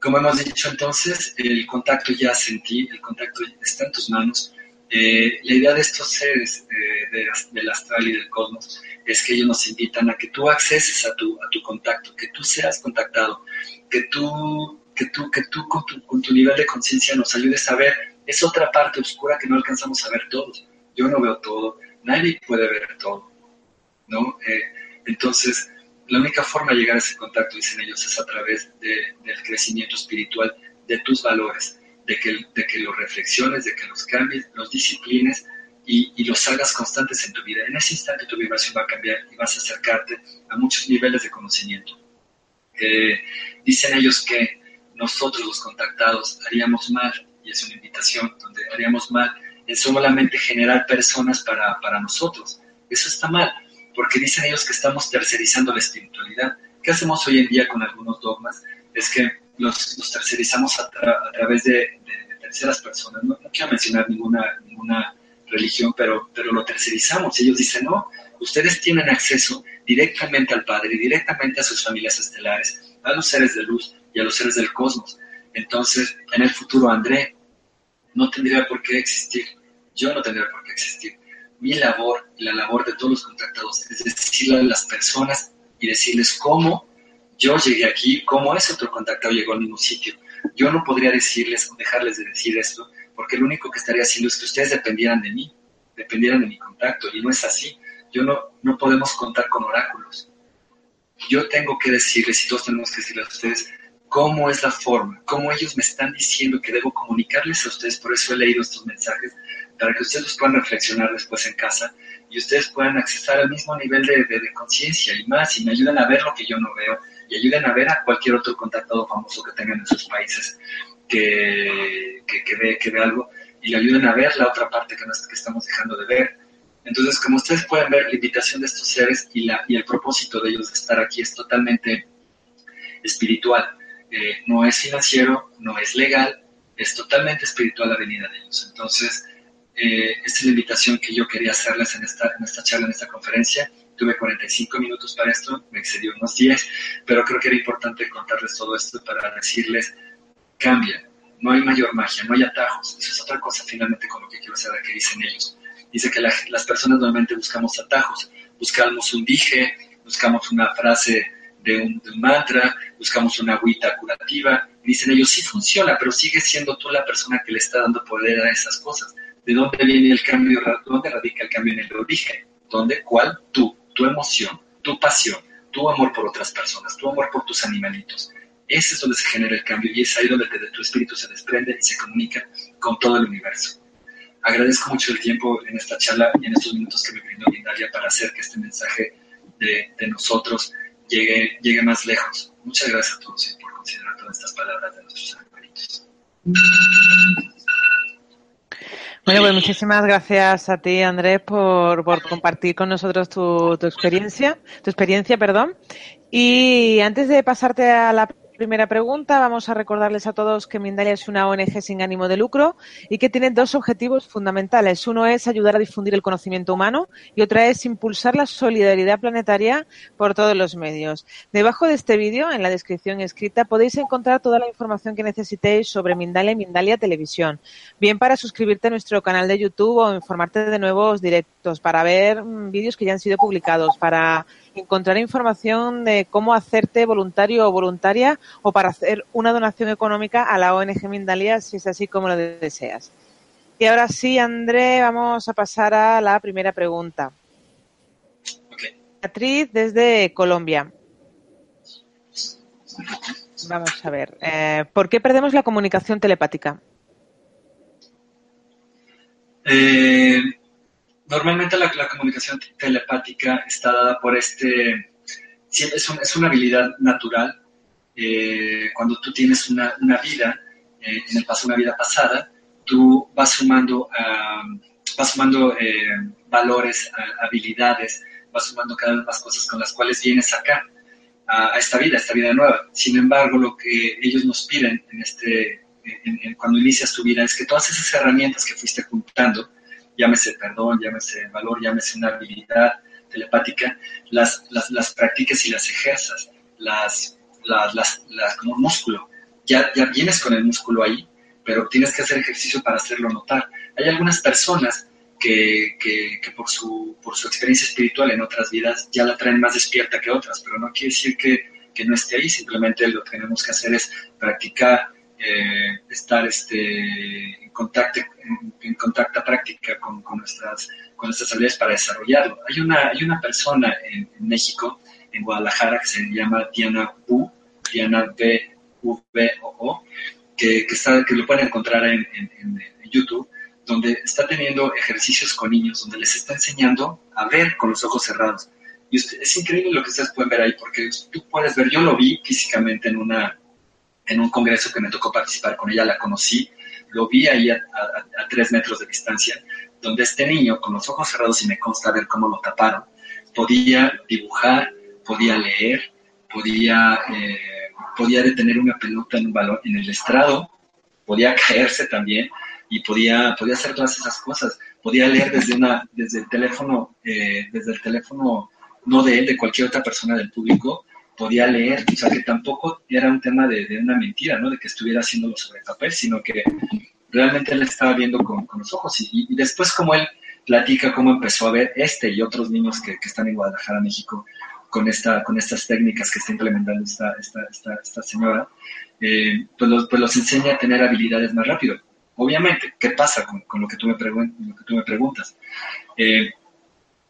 B: Como hemos dicho entonces, el contacto ya sentí, el contacto está en tus manos. Eh, la idea de estos seres eh, del astral y del cosmos es que ellos nos invitan a que tú acceses a tu, a tu contacto, que tú seas contactado, que tú, que tú, que tú con, tu, con tu nivel de conciencia nos ayudes a ver esa otra parte oscura que no alcanzamos a ver todos. Yo no veo todo, nadie puede ver todo, ¿no? Eh, entonces, la única forma de llegar a ese contacto, dicen ellos, es a través del crecimiento espiritual de tus valores, de que, de que los reflexiones, de que los cambies, los disciplines y, y, los hagas constantes en tu vida. En ese instante tu vibración va a cambiar y vas a acercarte a muchos niveles de conocimiento. Eh, dicen ellos que nosotros los contactados haríamos mal, y es una invitación donde haríamos mal en solamente generar personas para, para nosotros. Eso está mal, porque dicen ellos que estamos tercerizando la espiritualidad. ¿Qué hacemos hoy en día con algunos dogmas? Es que los, tercerizamos a, través de, terceras personas. No, quiero mencionar ninguna, ninguna religión, pero, pero lo tercerizamos. Ellos dicen, no, ustedes tienen acceso directamente al Padre, directamente a sus familias estelares, a los seres de luz y a los seres del cosmos. Entonces, en el futuro, André no tendría por qué existir. Yo no tendría por qué existir. Mi labor y la labor de todos los contactados es decirle a las personas y decirles cómo yo llegué aquí, cómo ese otro contactado llegó al mismo sitio. Yo no podría decirles o dejarles de decir esto, porque lo único que estaría haciendo es que ustedes dependieran de mí, dependieran de mi contacto, y no es así. Yo no, no podemos contar con oráculos. Yo tengo que decirles, y todos tenemos que decirles a ustedes, cómo es la forma, cómo ellos me están diciendo que debo comunicarles a ustedes, por eso he leído estos mensajes, para que ustedes los puedan reflexionar después en casa y ustedes puedan accesar al mismo nivel de, de conciencia y más, y me ayuden a ver lo que yo no veo, y ayuden a ver a cualquier otro contactado famoso que tengan en sus países que, que, ve, que ve algo y le ayuden a ver la otra parte que, que estamos dejando de ver. Entonces, como ustedes pueden ver, la invitación de estos seres y, la, y el propósito de ellos de estar aquí es totalmente espiritual. Eh, no es financiero, no es legal, es totalmente espiritual la venida de ellos. Entonces, eh, esta es la invitación que yo quería hacerles en esta, en esta charla, en esta conferencia tuve 45 minutos para esto, me excedió unos 10, pero creo que era importante contarles todo esto para decirles, cambia, no hay mayor magia, no hay atajos, eso es otra cosa finalmente con lo que quiero saber que dicen ellos. Dice que las personas normalmente buscamos atajos, buscamos un dije, buscamos una frase de un, mantra, buscamos una agüita curativa, dicen ellos, sí funciona, pero sigue siendo tú la persona que le está dando poder a esas cosas. ¿De dónde viene el cambio? ¿Dónde radica el cambio en el origen? ¿Dónde? ¿Cuál? Tú tu emoción, tu pasión, tu amor por otras personas, tu amor por tus animalitos. Ese es donde se genera el cambio y es ahí donde tu espíritu se desprende y se comunica con todo el universo. Agradezco mucho el tiempo en esta charla y en estos minutos que me brindó Lindalia para hacer que este mensaje de, nosotros llegue, llegue más lejos. Muchas gracias a todos por considerar todas estas palabras de nuestros animalitos.
A: Bueno, pues muchísimas gracias a ti, Andrés, por, por compartir con nosotros tu, tu experiencia, tu experiencia, perdón. Y antes de pasarte a la Primera pregunta, vamos a recordarles a todos que Mindalia es una ONG sin ánimo de lucro y que tiene dos objetivos fundamentales. Uno es ayudar a difundir el conocimiento humano y otra es impulsar la solidaridad planetaria por todos los medios. Debajo de este vídeo, en la descripción escrita, podéis encontrar toda la información que necesitéis sobre Mindalia y Mindalia Televisión. Bien para suscribirte a nuestro canal de YouTube o informarte de nuevos directos, para ver mm, vídeos que ya han sido publicados, para encontrar información de cómo hacerte voluntario o voluntaria o para hacer una donación económica a la ONG Mindalia si es así como lo deseas. Y ahora sí, André, vamos a pasar a la primera pregunta. Beatriz desde Colombia. Vamos a ver. Eh, ¿Por qué perdemos la comunicación telepática?
B: Eh, normalmente la, comunicación telepática está dada por este, es, es una habilidad natural. Eh, cuando tú tienes una, vida, eh, en el paso una vida pasada, tú vas sumando, vas sumando eh, valores, habilidades, vas sumando cada vez más cosas con las cuales vienes acá, a, esta vida, a esta vida nueva. Sin embargo, lo que ellos nos piden en este, cuando inicias tu vida es que todas esas herramientas que fuiste juntando, llámese perdón, llámese valor, llámese una habilidad telepática, las, las, las practiques y las ejerzas, las, las, las, como músculo. Ya, ya vienes con el músculo ahí, pero tienes que hacer ejercicio para hacerlo notar. Hay algunas personas que, que, que, por, su, por su experiencia espiritual en otras vidas ya la traen más despierta que otras, pero no quiere decir que, que no esté ahí, simplemente lo que tenemos que hacer es practicar, eh, estar este, en, contacto, en, contacto práctica con, con, nuestras, con nuestras habilidades para desarrollarlo. Hay una, hay una persona en, México, en Guadalajara, que se llama Diana Bu, Diana B, U, O, O, que, está, que lo pueden encontrar en, YouTube, donde está teniendo ejercicios con niños, donde les está enseñando a ver con los ojos cerrados. Y es increíble lo que ustedes pueden ver ahí, porque tú puedes ver, yo lo vi físicamente en, una, en un congreso que me tocó participar con ella, la conocí, lo vi ahí a, a tres metros de distancia, donde este niño, con los ojos cerrados, y me consta ver cómo lo taparon, podía dibujar, podía leer, podía, eh, podía detener una pelota en un balón en el estrado, podía caerse también y podía, podía hacer todas esas cosas. Podía leer desde, una, desde el teléfono, eh, desde el teléfono, no de él, de cualquier otra persona del público, podía leer. O sea, que tampoco era un tema de, una mentira, ¿no? De que estuviera haciéndolo sobre papel, sino que realmente él estaba viendo con, los ojos. Y, y, después como él platica cómo empezó a ver este y otros niños que, que están en Guadalajara, México, con, esta, con estas técnicas que está implementando esta, esta, esta, señora, eh, pues, los, pues, los, enseña a tener habilidades más rápido. Obviamente, ¿qué pasa con, con lo, que tú me lo que tú me preguntas? Eh,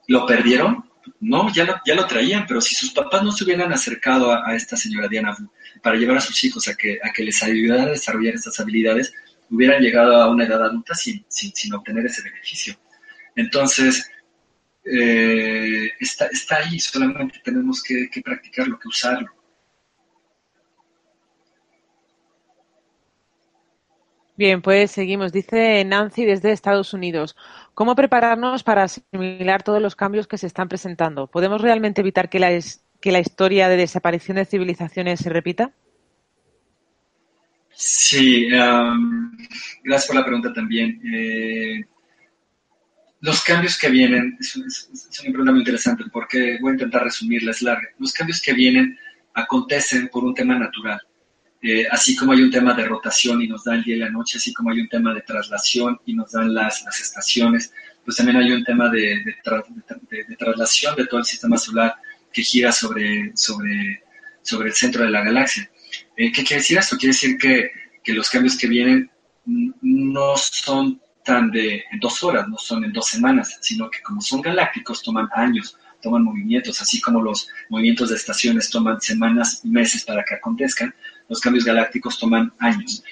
B: ¿Lo perdieron? No, ya lo, ya lo traían, pero si sus papás no se hubieran acercado a, esta señora Diana para llevar a sus hijos a que, a que les ayudara a desarrollar estas habilidades, hubieran llegado a una edad adulta sin, sin, obtener ese beneficio. Entonces, eh, está, está ahí, solamente tenemos que, practicarlo, que usarlo.
A: Bien, pues seguimos. Dice Nancy desde Estados Unidos. ¿Cómo prepararnos para asimilar todos los cambios que se están presentando? ¿Podemos realmente evitar que la, historia de desaparición de civilizaciones se repita?
B: Sí, gracias por la pregunta también. Eh, los cambios que vienen, es, una pregunta muy interesante porque voy a intentar resumirla, es larga. Los cambios que vienen acontecen por un tema natural. Eh, así como hay un tema de rotación y nos da el día y la noche, así como hay un tema de traslación y nos dan las, las estaciones, pues también hay un tema de, de, traslación de todo el sistema solar que gira sobre, sobre, sobre el centro de la galaxia. Eh, ¿Qué quiere decir esto? Quiere decir que, que los cambios que vienen no son de en dos horas, no son en dos semanas, sino que como son galácticos toman años, toman movimientos, así como los movimientos de estaciones toman semanas meses para que acontezcan, los cambios galácticos toman años.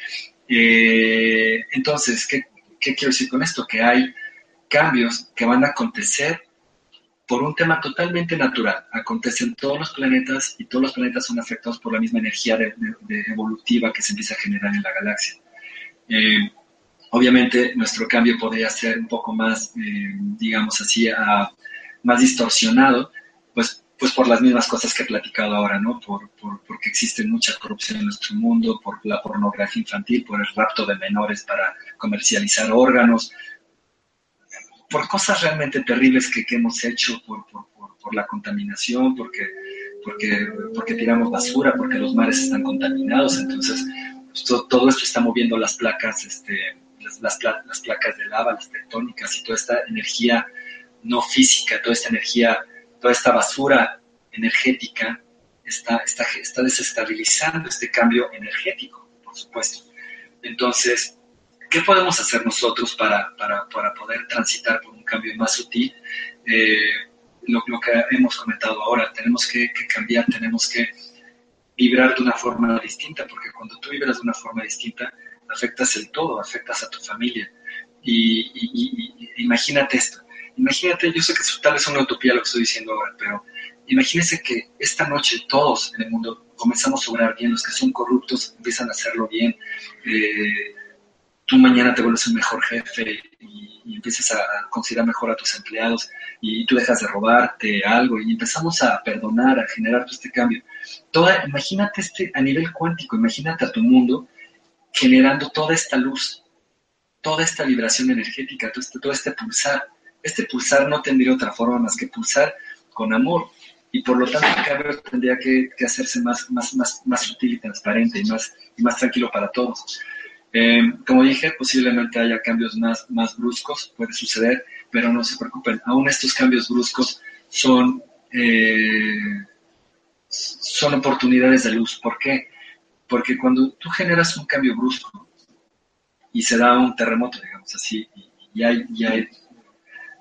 B: Eh, entonces, ¿qué, ¿qué quiero decir con esto? Que hay cambios que van a acontecer por un tema totalmente natural. Acontecen todos los planetas y todos los planetas son afectados por la misma energía evolutiva que se empieza a generar en la galaxia. Eh, Obviamente nuestro cambio podría ser un poco más, eh, digamos así, más distorsionado, pues, pues por las mismas cosas que he platicado ahora, ¿no? Por, porque existe mucha corrupción en nuestro mundo, por la pornografía infantil, por el rapto de menores para comercializar órganos, por cosas realmente terribles que, hemos hecho, por, la contaminación, porque, porque, porque tiramos basura, porque los mares están contaminados, entonces pues, todo, todo esto está moviendo las placas, este, las, placas de lava, las tectónicas y toda esta energía no física, toda esta energía, toda esta basura energética está, está, está desestabilizando este cambio energético, por supuesto. Entonces, ¿qué podemos hacer nosotros para, para, para poder transitar por un cambio más sutil? Eh, lo, que hemos comentado ahora, tenemos que, que, cambiar, tenemos que vibrar de una forma distinta, porque cuando tú vibras de una forma distinta, afectas el todo, afectas a tu familia. Y, imagínate esto, imagínate, yo sé que tal vez es una utopía lo que estoy diciendo ahora, pero imagínese que esta noche todos en el mundo comenzamos a obrar bien, los que son corruptos empiezan a hacerlo bien, eh, tú mañana te vuelves un mejor jefe y, empiezas a considerar mejor a tus empleados y tú dejas de robarte algo y empezamos a perdonar, a generar todo este cambio. Toda, imagínate este a nivel cuántico, imagínate a tu mundo generando toda esta luz, toda esta vibración energética, todo este, todo este pulsar. Este pulsar no tendría otra forma más que pulsar con amor y por lo tanto el cambio tendría que, hacerse más, más, más, más sutil y transparente y más, y más tranquilo para todos. Eh, como dije, posiblemente haya cambios más, más bruscos, puede suceder, pero no se preocupen, aún estos cambios bruscos son, eh, son oportunidades de luz. ¿Por qué? Porque cuando tú generas un cambio brusco y se da un terremoto, digamos así, y, hay, hay,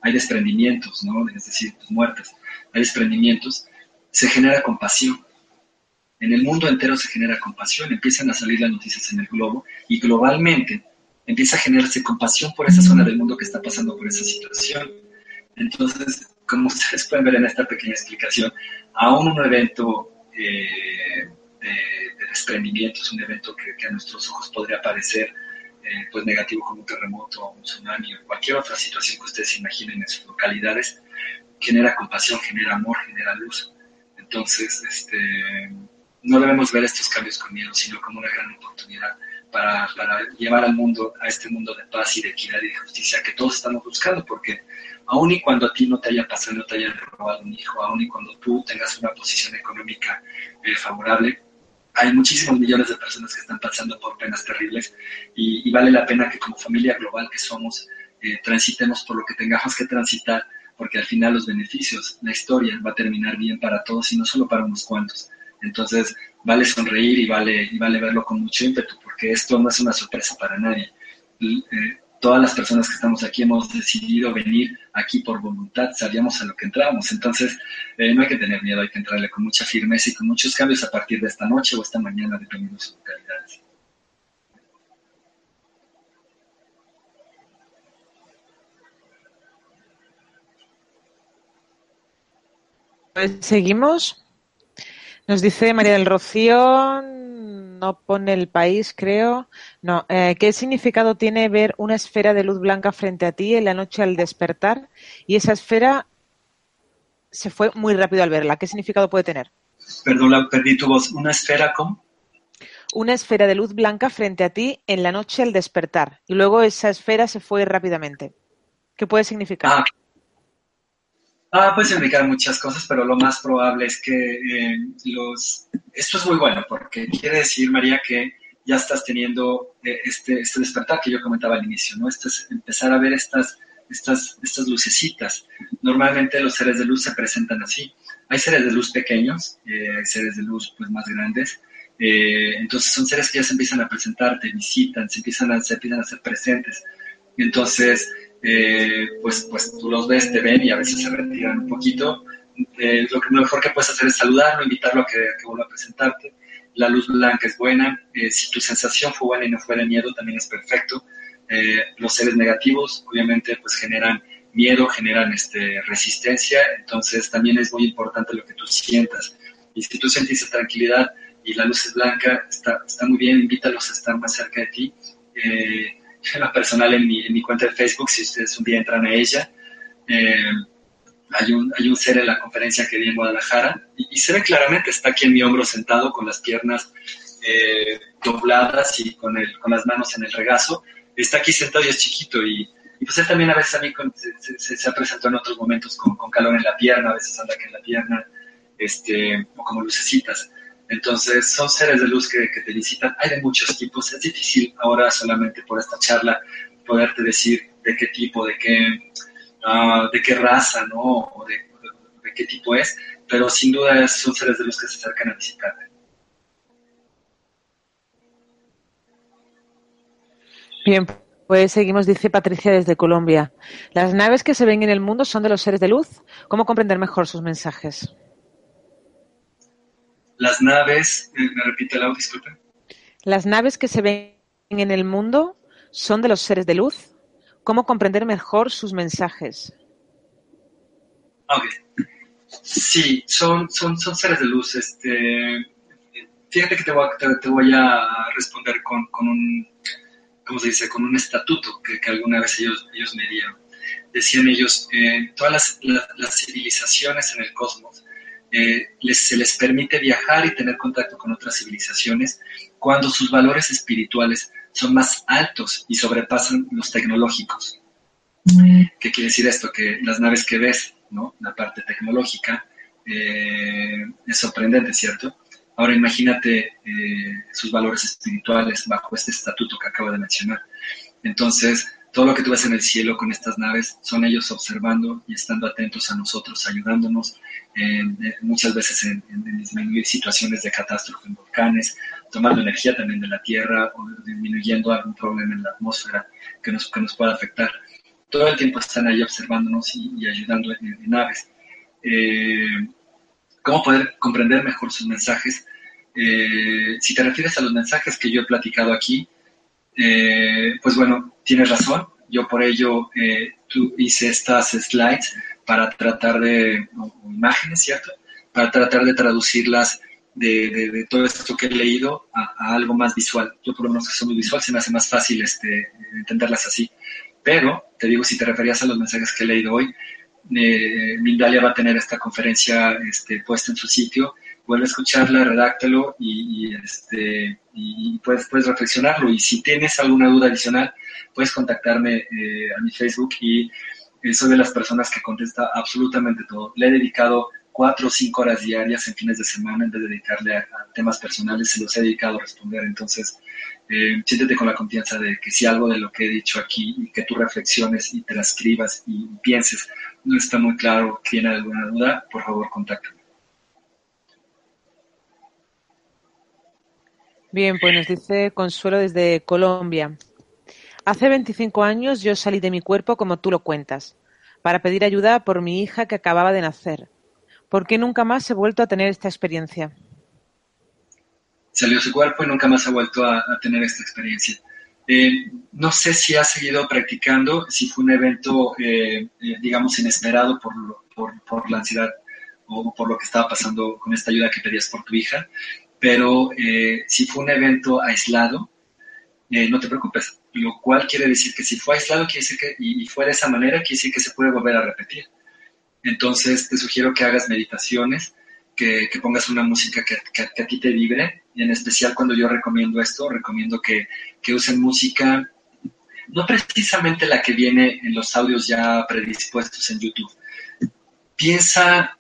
B: hay, desprendimientos, ¿no? Es decir, muertes, hay desprendimientos, se genera compasión. en el mundo entero se genera compasión, empiezan a salir las noticias en el globo y globalmente empieza a generarse compasión por esa zona del mundo que está pasando por esa situación. Entonces, como ustedes pueden ver en esta pequeña explicación, aún un evento eh, de, desprendimiento es un evento que, a nuestros ojos podría parecer eh, pues negativo como un terremoto, un tsunami o cualquier otra situación que ustedes imaginen en sus localidades, genera compasión, genera amor, genera luz. Entonces, este, no debemos ver estos cambios con miedo, sino como una gran oportunidad para, llevar al mundo, a este mundo de paz y de equidad y de justicia que todos estamos buscando, porque aun y cuando a ti no te haya pasado, no te haya robado un hijo, aun y cuando tú tengas una posición económica eh, favorable, hay muchísimos millones de personas que están pasando por penas terribles y, vale la pena que como familia global que somos, eh, transitemos por lo que tengamos que transitar, porque al final los beneficios, la historia va a terminar bien para todos y no solo para unos cuantos. Entonces, vale sonreír y vale, y vale verlo con mucho ímpetu, porque esto no es una sorpresa para nadie. Eh, todas las personas que estamos aquí hemos decidido venir aquí por voluntad, sabíamos a lo que entramos. Entonces, eh, no hay que tener miedo, hay que entrarle con mucha firmeza y con muchos cambios a partir de esta noche o esta mañana, dependiendo de sus localidades.
A: Pues seguimos. Nos dice María del Rocío, no pone el país, creo. No. Eh, ¿Qué significado tiene ver una esfera de luz blanca frente a ti en la noche al despertar? Y esa esfera se fue muy rápido al verla. ¿Qué significado puede tener?
B: Perdón, perdí tu voz. ¿Una esfera cómo?
A: Una esfera de luz blanca frente a ti en la noche al despertar. Y luego esa esfera se fue rápidamente. ¿Qué puede significar?
B: Ah, Ah, puede significar muchas cosas, pero lo más probable es que eh, los... Esto es muy bueno porque quiere decir, María, que ya estás teniendo eh, este, este despertar que yo comentaba al inicio, ¿no? Este es empezar a ver estas, estas, estas lucecitas. Normalmente los seres de luz se presentan así. Hay seres de luz pequeños, eh, hay seres de luz pues más grandes. entonces son seres que ya se empiezan a presentar, te visitan, se empiezan a, se empiezan a ser presentes. Entonces, eh, pues, pues tú los ves, te ven y a veces se retiran un poquito. Eh, lo, que, mejor que puedes hacer es saludarlo, invitarlo a que, vuelva a presentarte. La luz blanca es buena. Eh, si tu sensación fue buena y no fue de miedo, también es perfecto. los seres negativos, obviamente, pues generan miedo, generan este, resistencia. Entonces, también es muy importante lo que tú sientas. Y si tú sentiste tranquilidad y la luz es blanca, está, está muy bien, invítalos a estar más cerca de ti lo personal en mi, en mi, cuenta de Facebook, si ustedes un día entran a ella, eh, hay, un, hay un ser en la conferencia que di en Guadalajara y, se ve claramente, está aquí en mi hombro sentado con las piernas eh, dobladas y con, el, con las manos en el regazo. Está aquí sentado y es chiquito y, pues él también a veces a mí se, se, ha presentado en otros momentos con, con, calor en la pierna, a veces anda aquí en la pierna, este, o como lucecitas. Entonces, son seres de luz que, te visitan. Hay de muchos tipos. Es difícil ahora solamente por esta charla poderte decir de qué tipo, de qué, ah, de qué raza, ¿no? O de, qué tipo es. Pero sin duda son seres de luz que se acercan a visitarte.
A: Bien, pues seguimos, dice Patricia desde Colombia. Las naves que se ven en el mundo son de los seres de luz. ¿Cómo comprender mejor sus mensajes?
B: Las naves, eh, me repite la disculpe.
A: Las naves que se ven en el mundo son de los seres de luz. ¿Cómo comprender mejor sus mensajes?
B: Ok. Sí, son, son, son seres de luz. Este, fíjate que te voy a, te, voy a responder con, con, un, ¿cómo se dice? Con un estatuto que, que alguna vez ellos, ellos me dieron. Decían ellos, eh, todas las, las civilizaciones en el cosmos eh, se les permite viajar y tener contacto con otras civilizaciones cuando sus valores espirituales son más altos y sobrepasan los tecnológicos. ¿Qué quiere decir esto? Que las naves que ves, ¿no? la parte tecnológica, eh, es sorprendente, ¿cierto? Ahora imagínate eh, sus valores espirituales bajo este estatuto que acabo de mencionar. Entonces, todo lo que tú ves en el cielo con estas naves son ellos observando y estando atentos a nosotros, ayudándonos eh, muchas veces en, disminuir situaciones de catástrofe en volcanes, tomando energía también de la Tierra o disminuyendo algún problema en la atmósfera que nos, que nos pueda afectar. Todo el tiempo están ahí observándonos y, ayudando en, naves. Eh, ¿Cómo poder comprender mejor sus mensajes? Eh, si te refieres a los mensajes que yo he platicado aquí, eh, pues bueno, tienes razón. Yo por ello hice estas slides para tratar de, imágenes, ¿cierto? Para tratar de traducirlas de, todo esto que he leído a, algo más visual. Yo por lo menos que soy muy visual, se me hace más fácil este, entenderlas así. Pero, te digo, si te referías a los mensajes que he leído hoy, eh, Mindalia va a tener esta conferencia este, puesta en su sitio. Vuelve escucharla, redáctalo y, este, y puedes, puedes reflexionarlo. Y si tienes alguna duda adicional, puedes contactarme eh, a mi Facebook y eh, soy de las personas que contesta absolutamente todo. Le he dedicado cuatro o cinco horas diarias en fines de semana en vez de dedicarle a, temas personales, se los he dedicado a responder. Entonces, eh, siéntete con la confianza de que si algo de lo que he dicho aquí y que tú reflexiones y te la escribas y pienses no está muy claro, tiene alguna duda, por favor, contáctame.
A: Bien, pues nos dice Consuelo desde Colombia. Hace 25 años yo salí de mi cuerpo como tú lo cuentas, para pedir ayuda por mi hija que acababa de nacer. ¿Por qué nunca más he vuelto a tener esta experiencia?
B: Salió su cuerpo y nunca más ha vuelto a, tener esta experiencia. Eh, no sé si ha seguido practicando, si fue un evento, eh, eh, digamos, inesperado por, por, la ansiedad o por lo que estaba pasando con esta ayuda que pedías por tu hija, pero si fue un evento aislado, no te preocupes, lo cual quiere decir que si fue aislado quiere decir que, y fue de esa manera, quiere decir que se puede volver a repetir. Entonces te sugiero que hagas meditaciones, que, pongas una música que, a ti te vibre, y en especial cuando yo recomiendo esto, recomiendo que, usen música, no precisamente la que viene en los audios ya predispuestos en YouTube. Piensa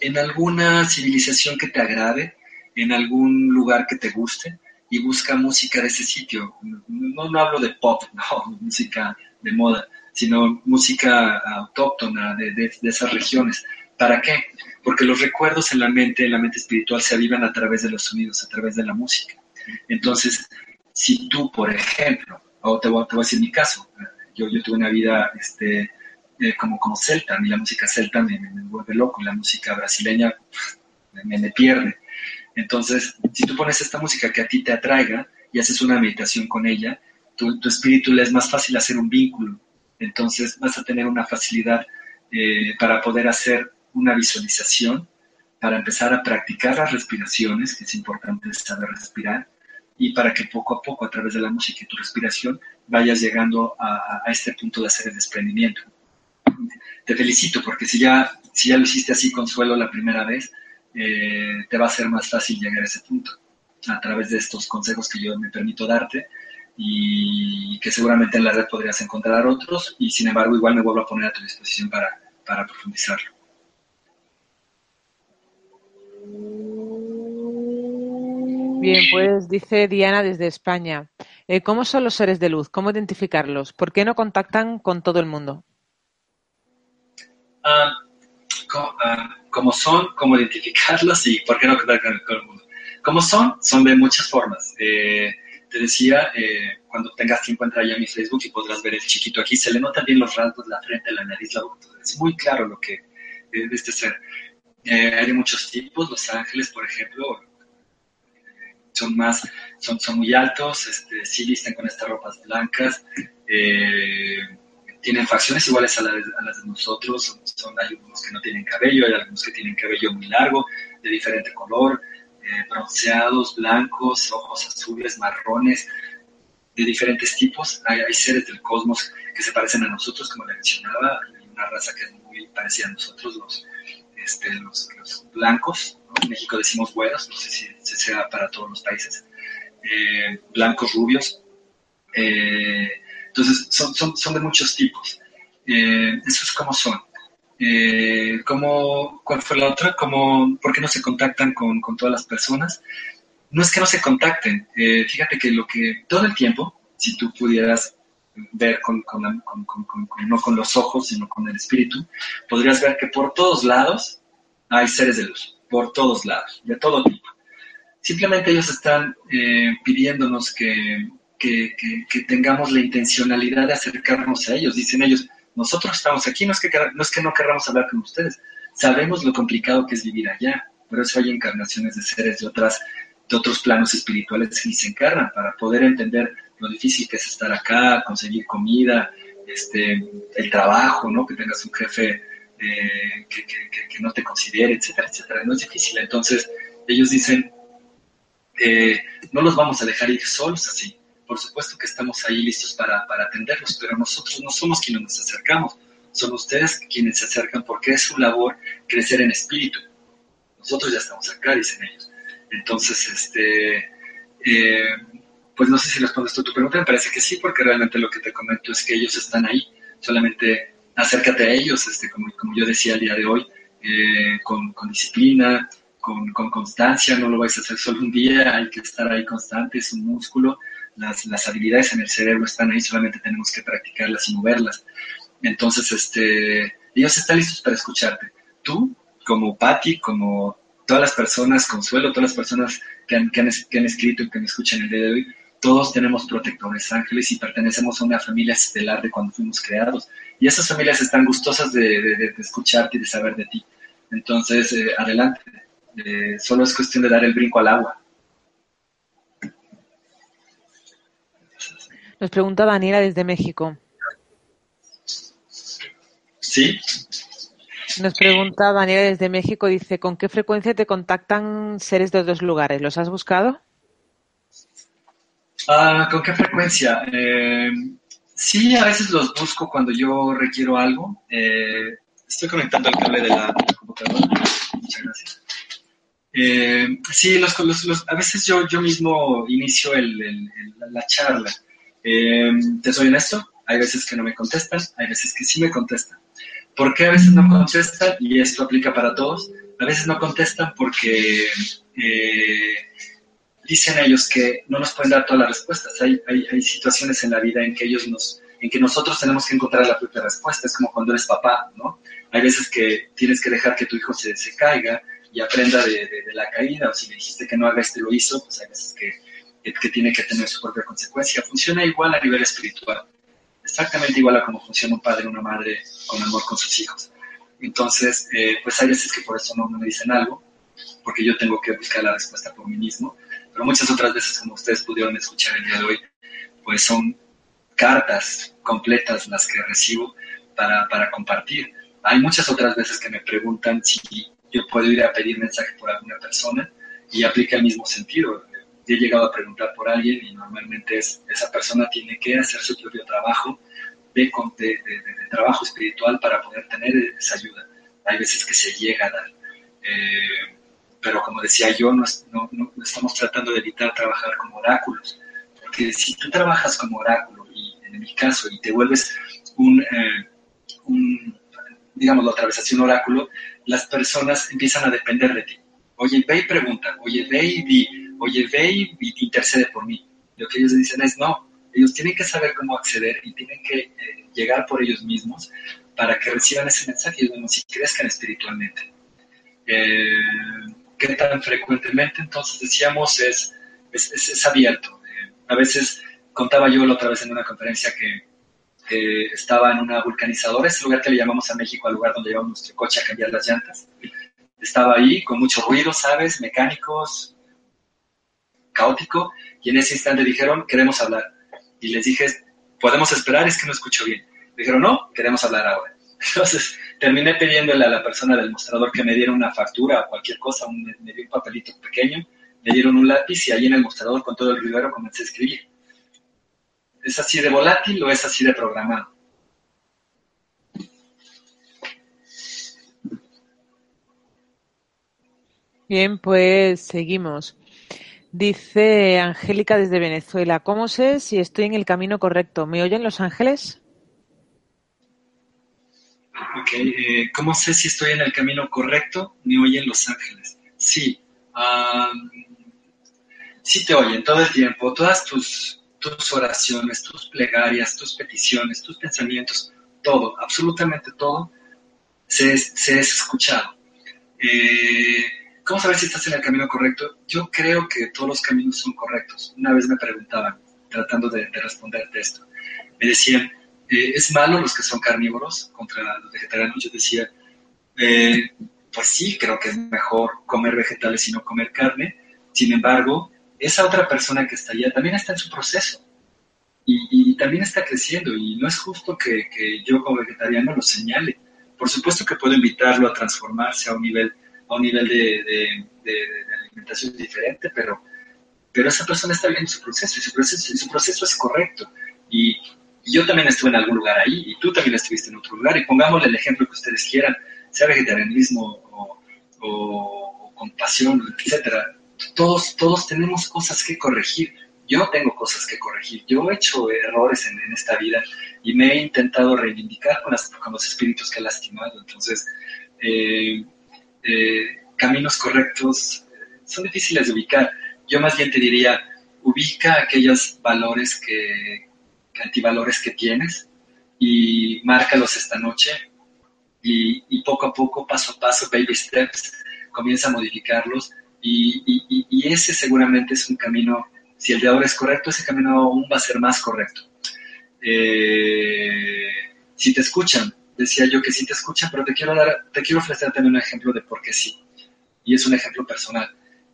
B: en alguna civilización que te agrade, en algún lugar que te guste, y busca música de ese sitio. No, no hablo de pop, <laughs> no, música de moda, sino música autóctona de, de, esas regiones. ¿Para qué? Porque los recuerdos en la mente, en la mente espiritual, se avivan a través de los sonidos, a través de la música. Entonces, si tú, por ejemplo, o te voy, a decir mi caso, yo, yo tuve una vida este, eh, como, como celta, a mí la música celta me, me, vuelve loco, la música brasileña me, me pierde. Entonces, si tú pones esta música que a ti te atraiga y haces una meditación con ella, tu, tu espíritu le es más fácil hacer un vínculo. Entonces vas a tener una facilidad eh, para poder hacer una visualización, para empezar a practicar las respiraciones, que es importante saber respirar, y para que poco a poco, a través de la música y tu respiración, vayas llegando a, este punto de hacer el desprendimiento. Te felicito porque si ya, si ya lo hiciste así, Consuelo, la primera vez, eh, te va a ser más fácil llegar a ese punto a través de estos consejos que yo me permito darte y que seguramente en la red podrías encontrar otros y sin embargo igual me vuelvo a poner a tu disposición para, para profundizarlo.
A: Bien, pues dice Diana desde España, eh, ¿cómo son los seres de luz? ¿Cómo identificarlos? ¿Por qué no contactan con todo el mundo?
B: Ah, ah, como son, cómo identificarlos y por qué no contactan con el mundo. Como son, son de muchas formas. Eh, te decía, eh, cuando tengas tiempo entra ya a mi Facebook y podrás ver el chiquito aquí. Se le notan bien los rasgos, la frente, la nariz, la boca. Es muy claro lo que es este ser. Eh, hay de muchos tipos. Los ángeles, por ejemplo, son más, son, son muy altos, este, sí visten con estas ropas blancas. Tienen facciones iguales a, a las de nosotros. Son, hay algunos que no tienen cabello, hay algunos que tienen cabello muy largo, de diferente color, eh, bronceados, blancos, ojos azules, marrones, de diferentes tipos. Hay, seres del cosmos que se parecen a nosotros, como le mencionaba. Hay una raza que es muy parecida a nosotros, los, este, los, blancos. En México decimos güeros, no sé si, sea para todos los países. Eh, blancos, rubios. Eh, entonces, son, son, son, de muchos tipos. eso es como son. Eh, ¿cómo, ¿Cuál fue la otra? ¿Cómo, ¿Por qué no se contactan con, con todas las personas? No es que no se contacten. Eh, fíjate que lo que todo el tiempo, si tú pudieras ver con, con, no con los ojos, sino con el espíritu, podrías ver que por todos lados hay seres de luz, por todos lados, de todo tipo. Simplemente ellos están eh, pidiéndonos que, que, que, tengamos la intencionalidad de acercarnos a ellos. Dicen ellos, nosotros estamos aquí, no es que no, es que no querramos hablar con ustedes, sabemos lo complicado que es vivir allá, por eso hay encarnaciones de seres de otras, de otros planos espirituales y se encarnan para poder entender lo difícil que es estar acá, conseguir comida, este, el trabajo, ¿no? Que tengas un jefe eh, que, no te considere, etcétera, etcétera. No es difícil. Entonces, ellos dicen, eh, no los vamos a dejar ir solos así. Por supuesto que estamos ahí listos para, para atenderlos, pero nosotros no somos quienes nos acercamos, son ustedes quienes se acercan porque es su labor crecer en espíritu. Nosotros ya estamos acá, dicen ellos. Entonces, este, eh, pues no sé si respondes tú tu pregunta, me parece que sí, porque realmente lo que te comento es que ellos están ahí, solamente acércate a ellos, este, como, como yo decía el día de hoy, eh, con, disciplina, con, constancia, no lo vais a hacer solo un día, hay que estar ahí constante, es un músculo, las, las habilidades en el cerebro están ahí, solamente tenemos que practicarlas y moverlas. Entonces, este, ellos están listos para escucharte. Tú, como Patti, como todas las personas, Consuelo, todas las personas que han, que han, escrito y que me escuchan el día de hoy, todos tenemos protectores ángeles y pertenecemos a una familia estelar de cuando fuimos creados. Y esas familias están gustosas de, escucharte y de saber de ti. Entonces, eh, adelante. Eh, solo es cuestión de dar el brinco al agua.
A: Nos pregunta Daniela desde México.
B: Sí.
A: Nos pregunta Daniela desde México, dice, ¿con qué frecuencia te contactan seres de otros lugares? ¿Los has buscado?
B: Ah, ¿Con qué frecuencia? Eh, sí, a veces los busco cuando yo requiero algo. Eh, estoy conectando el cable de la, computadora. Muchas gracias. Eh, sí, los, los, a veces yo, yo mismo inicio la charla. ¿Te soy honesto? Hay veces que no me contestan, hay veces que sí me contestan. ¿Por qué a veces no contestan? Y esto aplica para todos. A veces no contestan porque eh, dicen ellos que no nos pueden dar todas las respuestas. Hay, hay, situaciones en la vida en que ellos nos, en que nosotros tenemos que encontrar la propia respuesta. Es como cuando eres papá, ¿no? Hay veces que tienes que dejar que tu hijo se, se caiga y aprenda de, la caída, o si le dijiste que no haga este lo hizo, pues hay veces que, que tiene que tener su propia consecuencia. Funciona igual a nivel espiritual exactamente igual a cómo funciona un padre o una madre con amor con sus hijos. Entonces, eh, pues hay veces que por eso no, me dicen algo, porque yo tengo que buscar la respuesta por mí mismo, pero muchas otras veces, como ustedes pudieron escuchar el día de hoy, pues son cartas completas las que recibo para, para compartir. Hay muchas otras veces que me preguntan si yo puedo ir a pedir mensaje por alguna persona y aplica el mismo sentido he llegado a preguntar por alguien y normalmente es, esa persona tiene que hacer su propio trabajo de, trabajo espiritual para poder tener esa ayuda. Hay veces que se llega a dar. Eh, pero como decía yo, no, no, estamos tratando de evitar trabajar como oráculos, porque si tú trabajas como oráculo, y en mi caso, y te vuelves un, eh, un vez, así un oráculo, las personas empiezan a depender de ti. Oye, ve y pregunta, oye, ve y di, oye, ve y, intercede por mí. Lo que ellos dicen es, no, ellos tienen que saber cómo acceder y tienen que eh, llegar por ellos mismos para que reciban ese mensaje y ellos y crezcan espiritualmente. Eh, ¿Qué tan frecuentemente? Entonces decíamos, es, es, abierto. Eh, a veces contaba yo la otra vez en una conferencia que estaba en una vulcanizadora, ese lugar que le llamamos a México, al lugar donde llevamos nuestro coche a cambiar las llantas. Estaba ahí con mucho ruido, ¿sabes? Mecánicos, caótico y en ese instante dijeron, queremos hablar. Y les dije, podemos esperar, es que no escucho bien. Dijeron, no, queremos hablar ahora. <laughs> Entonces terminé pidiéndole a la persona del mostrador que me diera una factura o cualquier cosa, un, me dio un papelito pequeño, me dieron un lápiz y ahí en el mostrador con todo el ruidero comencé a escribir. ¿Es así de volátil o es así de programado?
A: Bien, pues seguimos. Dice Angélica desde Venezuela, ¿cómo sé si estoy en el camino correcto? ¿Me oyen los ángeles?
B: Ok, eh, ¿cómo sé si estoy en el camino correcto? ¿Me oyen los ángeles? Sí, sí te oyen todo el tiempo, todas tus, tus oraciones, tus plegarias, tus peticiones, tus pensamientos, todo, absolutamente todo, se, se es escuchado. Eh, ¿Cómo saber si estás en el camino correcto? Yo creo que todos los caminos son correctos. Una vez me preguntaban, tratando de, responderte esto, me decían, eh, ¿es malo los que son carnívoros contra los vegetarianos? Yo decía, eh, pues sí, creo que es mejor comer vegetales y no comer carne, Sin embargo, esa otra persona que está allá también está en su proceso y, también está creciendo y no es justo que, yo como vegetariano lo señale. Por supuesto que puedo invitarlo a transformarse a un nivel, a un nivel de, alimentación diferente, pero, pero esa persona está viendo su proceso y su proceso, su proceso es correcto. Y, yo también estuve en algún lugar ahí y tú también estuviste en otro lugar y pongámosle el ejemplo que ustedes quieran, sea vegetarianismo o, o compasión, etcétera. Todos, todos tenemos cosas que corregir yo tengo cosas que corregir, yo he hecho errores en, esta vida y me he intentado reivindicar con, los espíritus que he lastimado. Entonces, eh, caminos correctos eh, son difíciles de ubicar. Yo más bien te diría, ubica aquellos valores que, antivalores que tienes y márcalos esta noche y, poco a poco, paso a paso, baby steps, comienza a modificarlos y, y ese seguramente es un camino si el de ahora es correcto, ese camino aún va a ser más correcto. Eh, si te escuchan, decía yo que sí te escuchan, pero te quiero, dar, te quiero ofrecer también un ejemplo de por qué sí. Y es un ejemplo personal.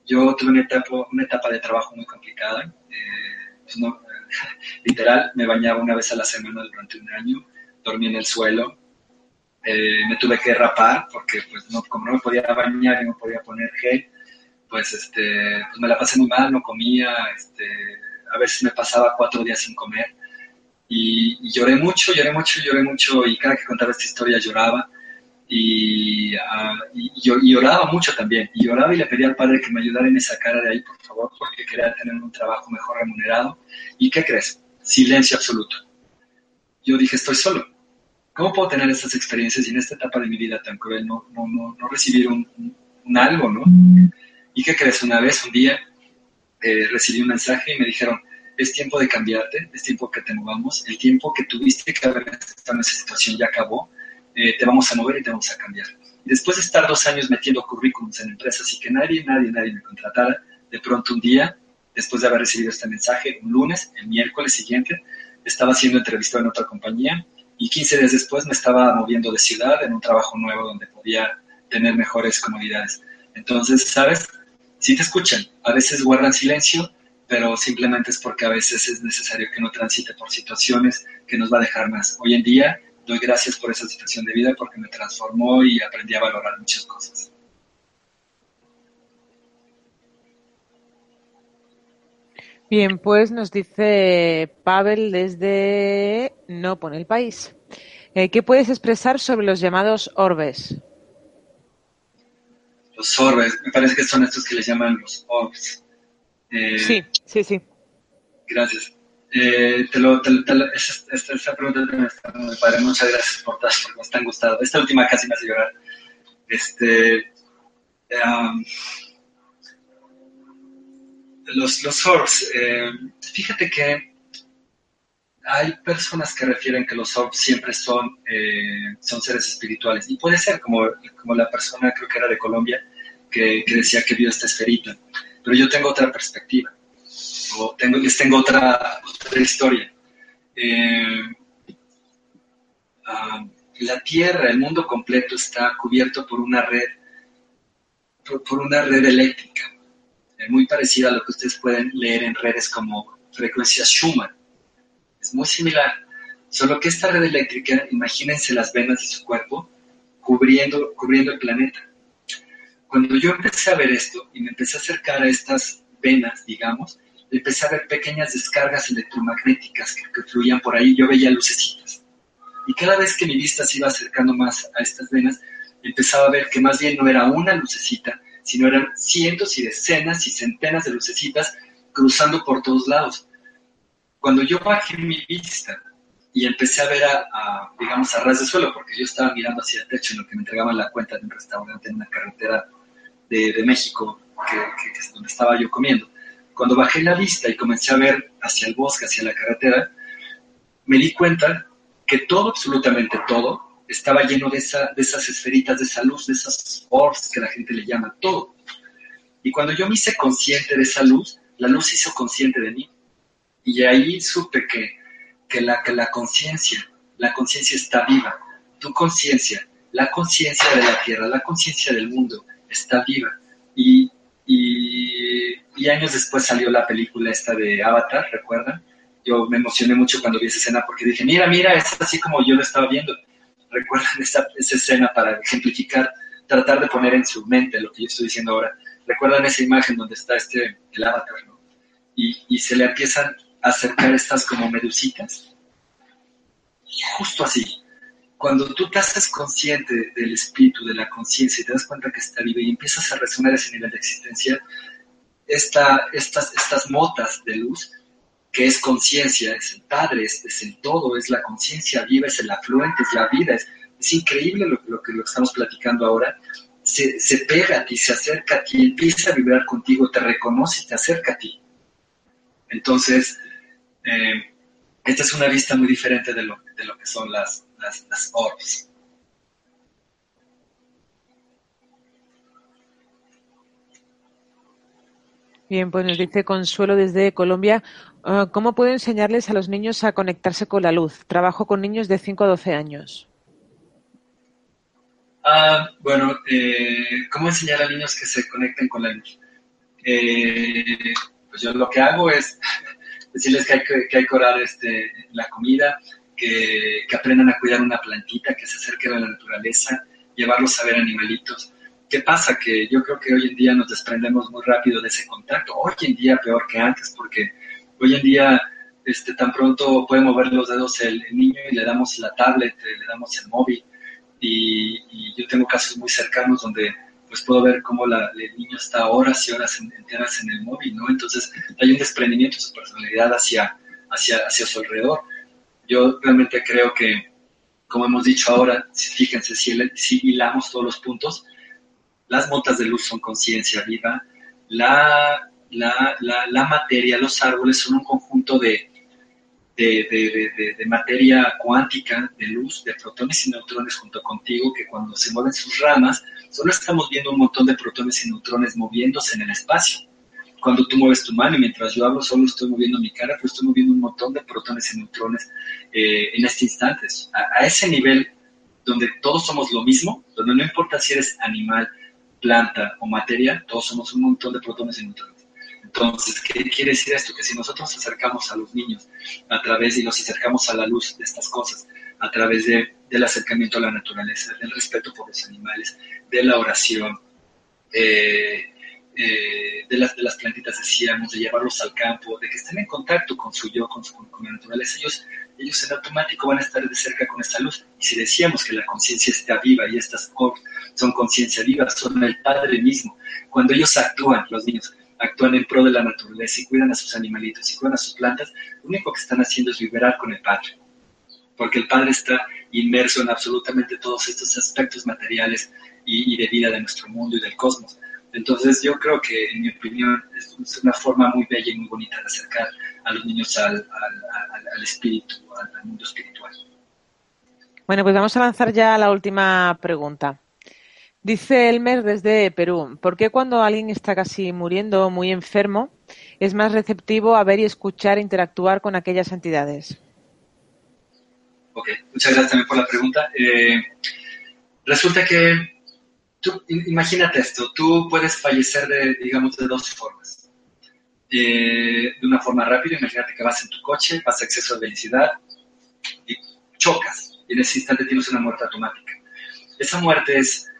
B: Yo tuve una etapa, una etapa de trabajo muy complicada. Eh, pues <laughs> literal, me bañaba una vez a la semana durante un año, dormí en el suelo, eh, me tuve que rapar porque pues no, como no me podía bañar y no podía poner gel, pues, este, pues me la pasé muy mal, no comía, este, a veces me pasaba cuatro días sin comer. Y, lloré mucho, lloré mucho, lloré mucho, y cada que contaba esta historia lloraba. Y, uh, y, lloraba mucho también. Y lloraba y le pedía al padre que me ayudara en esa cara de ahí, por favor, porque quería tener un trabajo mejor remunerado. ¿Y qué crees? Silencio absoluto. Yo dije, estoy solo. ¿Cómo puedo tener estas experiencias y en esta etapa de mi vida tan cruel no, no, no, no recibir un, un algo, ¿no? ¿Y qué crees? Una vez, un día, eh, recibí un mensaje y me dijeron, es tiempo de cambiarte, es tiempo que te movamos, el tiempo que tuviste que haber estado en esa situación ya acabó, eh, te vamos a mover y te vamos a cambiar. Después de estar dos años metiendo currículums en empresas y que nadie, nadie, nadie me contratara, de pronto un día, después de haber recibido este mensaje, un lunes, el miércoles siguiente, estaba siendo entrevistado en otra compañía y 15 días después me estaba moviendo de ciudad en un trabajo nuevo donde podía tener mejores comodidades. Entonces, ¿sabes? sí te escuchan, a veces guardan silencio, pero simplemente es porque a veces es necesario que no transite por situaciones que nos va a dejar más. Hoy en día doy gracias por esa situación de vida porque me transformó y aprendí a valorar muchas cosas.
A: Bien, pues nos dice Pavel desde No pone el país. Eh, ¿Qué puedes expresar sobre los llamados orbes?
B: los orbes, me parece que son estos que les llaman los orbs.
A: Eh, sí, sí, sí.
B: Gracias. Eh, te lo, te, esta, esta, pregunta me está muy padre. Muchas gracias por todas, porque me están gustando. Esta última casi me hace llorar. Este, um, los, los orbs, eh, fíjate que hay personas que refieren que los orbs siempre son, eh, son seres espirituales. Y puede ser, como, como la persona, creo que era de Colombia, que, decía que vio esta esferita. Pero yo tengo otra perspectiva. O les tengo otra, historia. Eh, ah, la Tierra, el mundo completo está cubierto por una red, por, una red eléctrica, eh, muy parecida a lo que ustedes pueden leer en redes como frecuencias Schumann es muy similar, solo que esta red eléctrica, imagínense las venas de su cuerpo cubriendo el planeta. Cuando yo empecé a ver esto y me empecé a acercar a estas venas, digamos, empecé a ver pequeñas descargas electromagnéticas que, fluían por ahí, yo veía lucecitas. Y cada vez que mi vista se iba acercando más a estas venas, empezaba a ver que más bien no era una lucecita, sino eran cientos y decenas y centenas de lucecitas cruzando por todos lados. Cuando yo bajé mi vista y empecé a ver a, digamos, a ras de suelo, porque yo estaba mirando hacia el techo en lo que me entregaban la cuenta de un restaurante en una carretera de, México, donde estaba yo comiendo. Cuando bajé la vista y comencé a ver hacia el bosque, hacia la carretera, me di cuenta que todo, absolutamente todo, estaba lleno de, esa, de esas esferitas, de esa luz, de esas orbs que la gente le llama, todo. Y cuando yo me hice consciente de esa luz, la luz hizo consciente de mí. Y ahí supe que, que la, que la conciencia, la conciencia está viva. Tu conciencia, la conciencia de la tierra, la conciencia del mundo está viva. Y, y años después salió la película esta de Avatar, ¿recuerdan? Yo me emocioné mucho cuando vi esa escena porque dije, mira, mira, es así como yo lo estaba viendo. ¿Recuerdan esa, esa escena para ejemplificar, tratar de poner en su mente lo que yo estoy diciendo ahora? ¿Recuerdan esa imagen donde está este, el avatar, ¿no? Y, y se le empiezan a acercar estas como medusitas. Justo así. Cuando tú te haces consciente del espíritu, de la conciencia, y te das cuenta que está vivo y empiezas a resonar ese nivel de existencia, esta, estas, estas motas de luz, que es conciencia, es el Padre, es, es, el todo, es la conciencia viva, es el afluente, es la vida, es, es increíble lo, lo, que lo estamos platicando ahora, se, se, pega a ti, se acerca a ti, empieza a vibrar contigo, te reconoce y te acerca a ti. Entonces, eh, esta es una vista muy diferente de lo, de lo que son las, las, las orbs.
A: Bien, pues nos dice Consuelo desde Colombia, uh, ¿cómo puedo enseñarles a los niños a conectarse con la luz? Trabajo con niños de 5 a 12 años.
B: Ah, bueno, eh, ¿cómo enseñar a niños que se conecten con la luz? Eh, pues yo lo que hago es <laughs> decirles que hay que, que, hay que orar este, la comida, que, aprendan a cuidar una plantita, que se acerquen a la naturaleza, llevarlos a ver animalitos. ¿Qué pasa? Que yo creo que hoy en día nos desprendemos muy rápido de ese contacto. Hoy en día peor que antes, porque hoy en día este, tan pronto puede mover los dedos el, niño y le damos la tablet, le damos el móvil. Y, yo tengo casos muy cercanos donde pues puedo ver cómo el niño está horas y horas enteras en el móvil, ¿no? Entonces hay un desprendimiento de su personalidad hacia, hacia, hacia su alrededor. Yo realmente creo que, como hemos dicho ahora, fíjense, si, hilamos todos los puntos, las motas de luz son conciencia viva, la, la, la, la, materia, los árboles son un conjunto de, de, de, de, materia cuántica, de luz, de protones y neutrones junto contigo, que cuando se mueven sus ramas, solo estamos viendo un montón de protones y neutrones moviéndose en el espacio. Cuando tú mueves tu mano y mientras yo hablo solo estoy moviendo mi cara, pues estoy moviendo un montón de protones y neutrones eh, en este instante. A, a ese nivel donde todos somos lo mismo, donde no importa si eres animal, planta o materia, todos somos un montón de protones y neutrones. Entonces, ¿qué quiere decir esto? Que si nosotros nos acercamos a los niños a través y nos acercamos a la luz de estas cosas, a través de, del acercamiento a la naturaleza, del respeto por los animales, de la oración, eh, eh, de, las, de las plantitas decíamos, de llevarlos al campo, de que estén en contacto con su yo, con, su, con la naturaleza, ellos, ellos en automático van a estar de cerca con esta luz. Y si decíamos que la conciencia está viva y estas son conciencia viva, son el Padre mismo, cuando ellos actúan, los niños, actúan en pro de la naturaleza y cuidan a sus animalitos y cuidan a sus plantas, lo único que están haciendo es vibrar con el Padre. Porque el Padre está inmerso en absolutamente todos estos aspectos materiales y de vida de nuestro mundo y del cosmos. Entonces yo creo que, en mi opinión, es una forma muy bella y muy bonita de acercar a los niños al, al, al, al espíritu, al, mundo espiritual.
A: Bueno, pues vamos a lanzar ya la última pregunta. Dice Elmer desde Perú, ¿por qué cuando alguien está casi muriendo, muy enfermo, es más receptivo a ver y escuchar e interactuar con aquellas entidades?
B: Ok, muchas gracias también por la pregunta. Eh, resulta que tú, imagínate esto, tú puedes fallecer de, digamos, de dos formas. Eh, de una forma rápida, imagínate que vas en tu coche, vas a exceso de velocidad y chocas, y en ese instante tienes una muerte automática. Esa muerte es,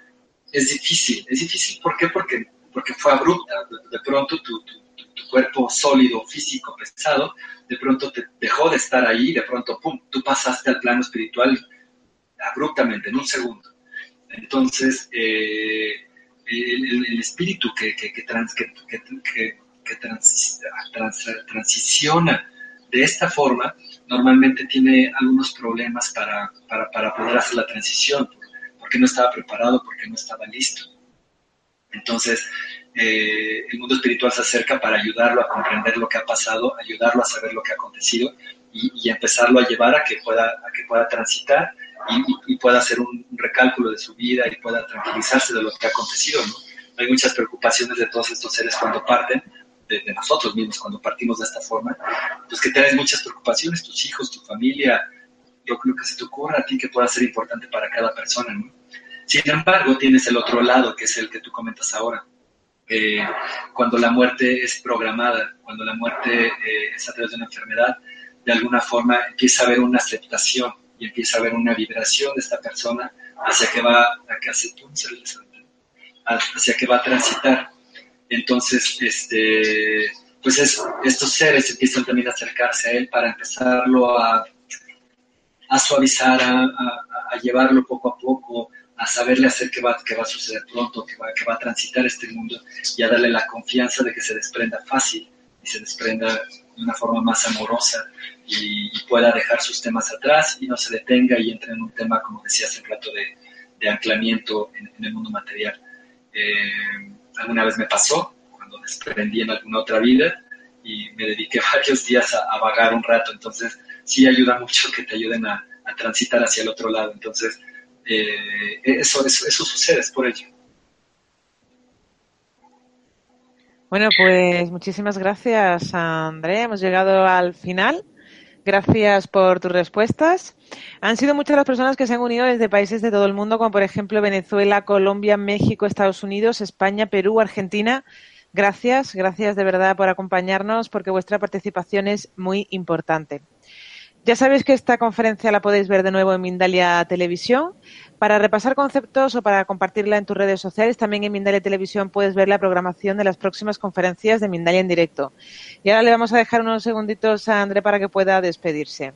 B: es difícil, es difícil, ¿por qué? Porque, porque fue abrupta, de, pronto tu, tu, tu, cuerpo sólido, físico, pesado, de pronto te dejó de estar ahí, de pronto, pum, tú pasaste al plano espiritual abruptamente, en un segundo entonces, eh, el, espíritu que, que, que, trans, que, que trans, trans, transiciona de esta forma, normalmente tiene algunos problemas para, para, para, poder hacer la transición, porque no estaba preparado, porque no estaba listo. Entonces, eh, el mundo espiritual se acerca para ayudarlo a comprender lo que ha pasado, ayudarlo a saber lo que ha acontecido y, y empezarlo a llevar a que pueda, a que pueda transitar y, y, pueda hacer un recálculo de su vida y pueda tranquilizarse de lo que ha acontecido. ¿no? Hay muchas preocupaciones de todos estos seres cuando parten, de, nosotros mismos cuando partimos de esta forma, pues que tienes muchas preocupaciones, tus hijos, tu familia, lo, lo, que se te ocurra a ti que pueda ser importante para cada persona. ¿no? Sin embargo, tienes el otro lado, que es el que tú comentas ahora. eh, cuando la muerte es programada, cuando la muerte eh, es a través de una enfermedad, de alguna forma empieza a haber una aceptación y empieza a haber una vibración de esta persona hacia que va, hacia que va a transitar. Entonces, este, pues estos seres empiezan también a acercarse a él para empezarlo a, a suavizar, a, a, llevarlo poco a poco, a saberle hacer que va, que va a suceder pronto, que va, que va a transitar este mundo y a darle la confianza de que se desprenda fácil y se desprenda de una forma más amorosa y, pueda dejar sus temas atrás y no se detenga y entre en un tema, como decía hace un rato, de, de anclamiento en, el mundo material. Eh, alguna vez me pasó, cuando desprendí en alguna otra vida y me dediqué <laughs> varios días a, vagar un rato, entonces sí ayuda mucho que te ayuden a, a transitar hacia el otro lado. Entonces, eh, eso, eso, eso sucede, es por ello.
A: Bueno, pues muchísimas gracias, André. Hemos llegado al final. Gracias por tus respuestas. Han sido muchas las personas que se han unido desde países de todo el mundo, como por ejemplo Venezuela, Colombia, México, Estados Unidos, España, Perú, Argentina. Gracias, gracias de verdad por acompañarnos, porque vuestra participación es muy importante. Ya sabéis que esta conferencia la podéis ver de nuevo en Mindalia Televisión. Para repasar conceptos o para compartirla en tus redes sociales, también en Mindalia Televisión puedes ver la programación de las próximas conferencias de Mindalia en directo. Y ahora le vamos a dejar unos segunditos a André para que pueda despedirse.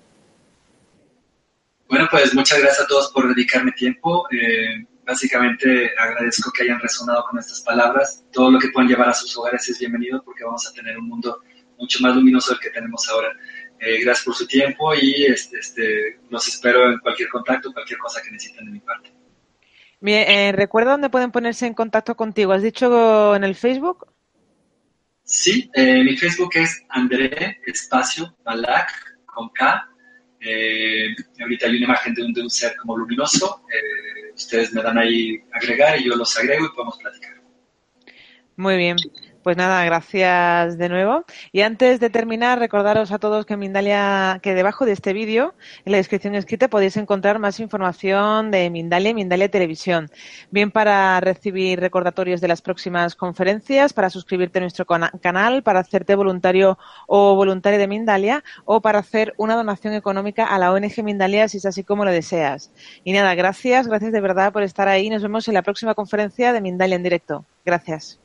B: Bueno, pues muchas gracias a todos por dedicarme tiempo. Eh, básicamente agradezco que hayan resonado con estas palabras. Todo lo que puedan llevar a sus hogares es bienvenido porque vamos a tener un mundo mucho más luminoso del que tenemos ahora. Eh, gracias por su tiempo y este, este, los espero en cualquier contacto, cualquier cosa que necesiten de mi parte.
A: Bien, eh, ¿recuerda dónde pueden ponerse en contacto contigo? ¿Has dicho en el Facebook?
B: Sí, eh, mi Facebook es André Espacio Balak con K. ahorita hay una imagen de un, de un ser como luminoso. ustedes me dan ahí agregar y yo los agrego y podemos platicar.
A: Muy bien. Pues nada, gracias de nuevo. Y antes de terminar, recordaros a todos que Mindalia, que debajo de este vídeo, en la descripción escrita, podéis encontrar más información de Mindalia y Mindalia Televisión. Bien para recibir recordatorios de las próximas conferencias, para suscribirte a nuestro canal, para hacerte voluntario o voluntaria de Mindalia, o para hacer una donación económica a la ONG Mindalia si es así como lo deseas. Y nada, gracias, gracias de verdad por estar ahí. Nos vemos en la próxima conferencia de Mindalia en directo. Gracias.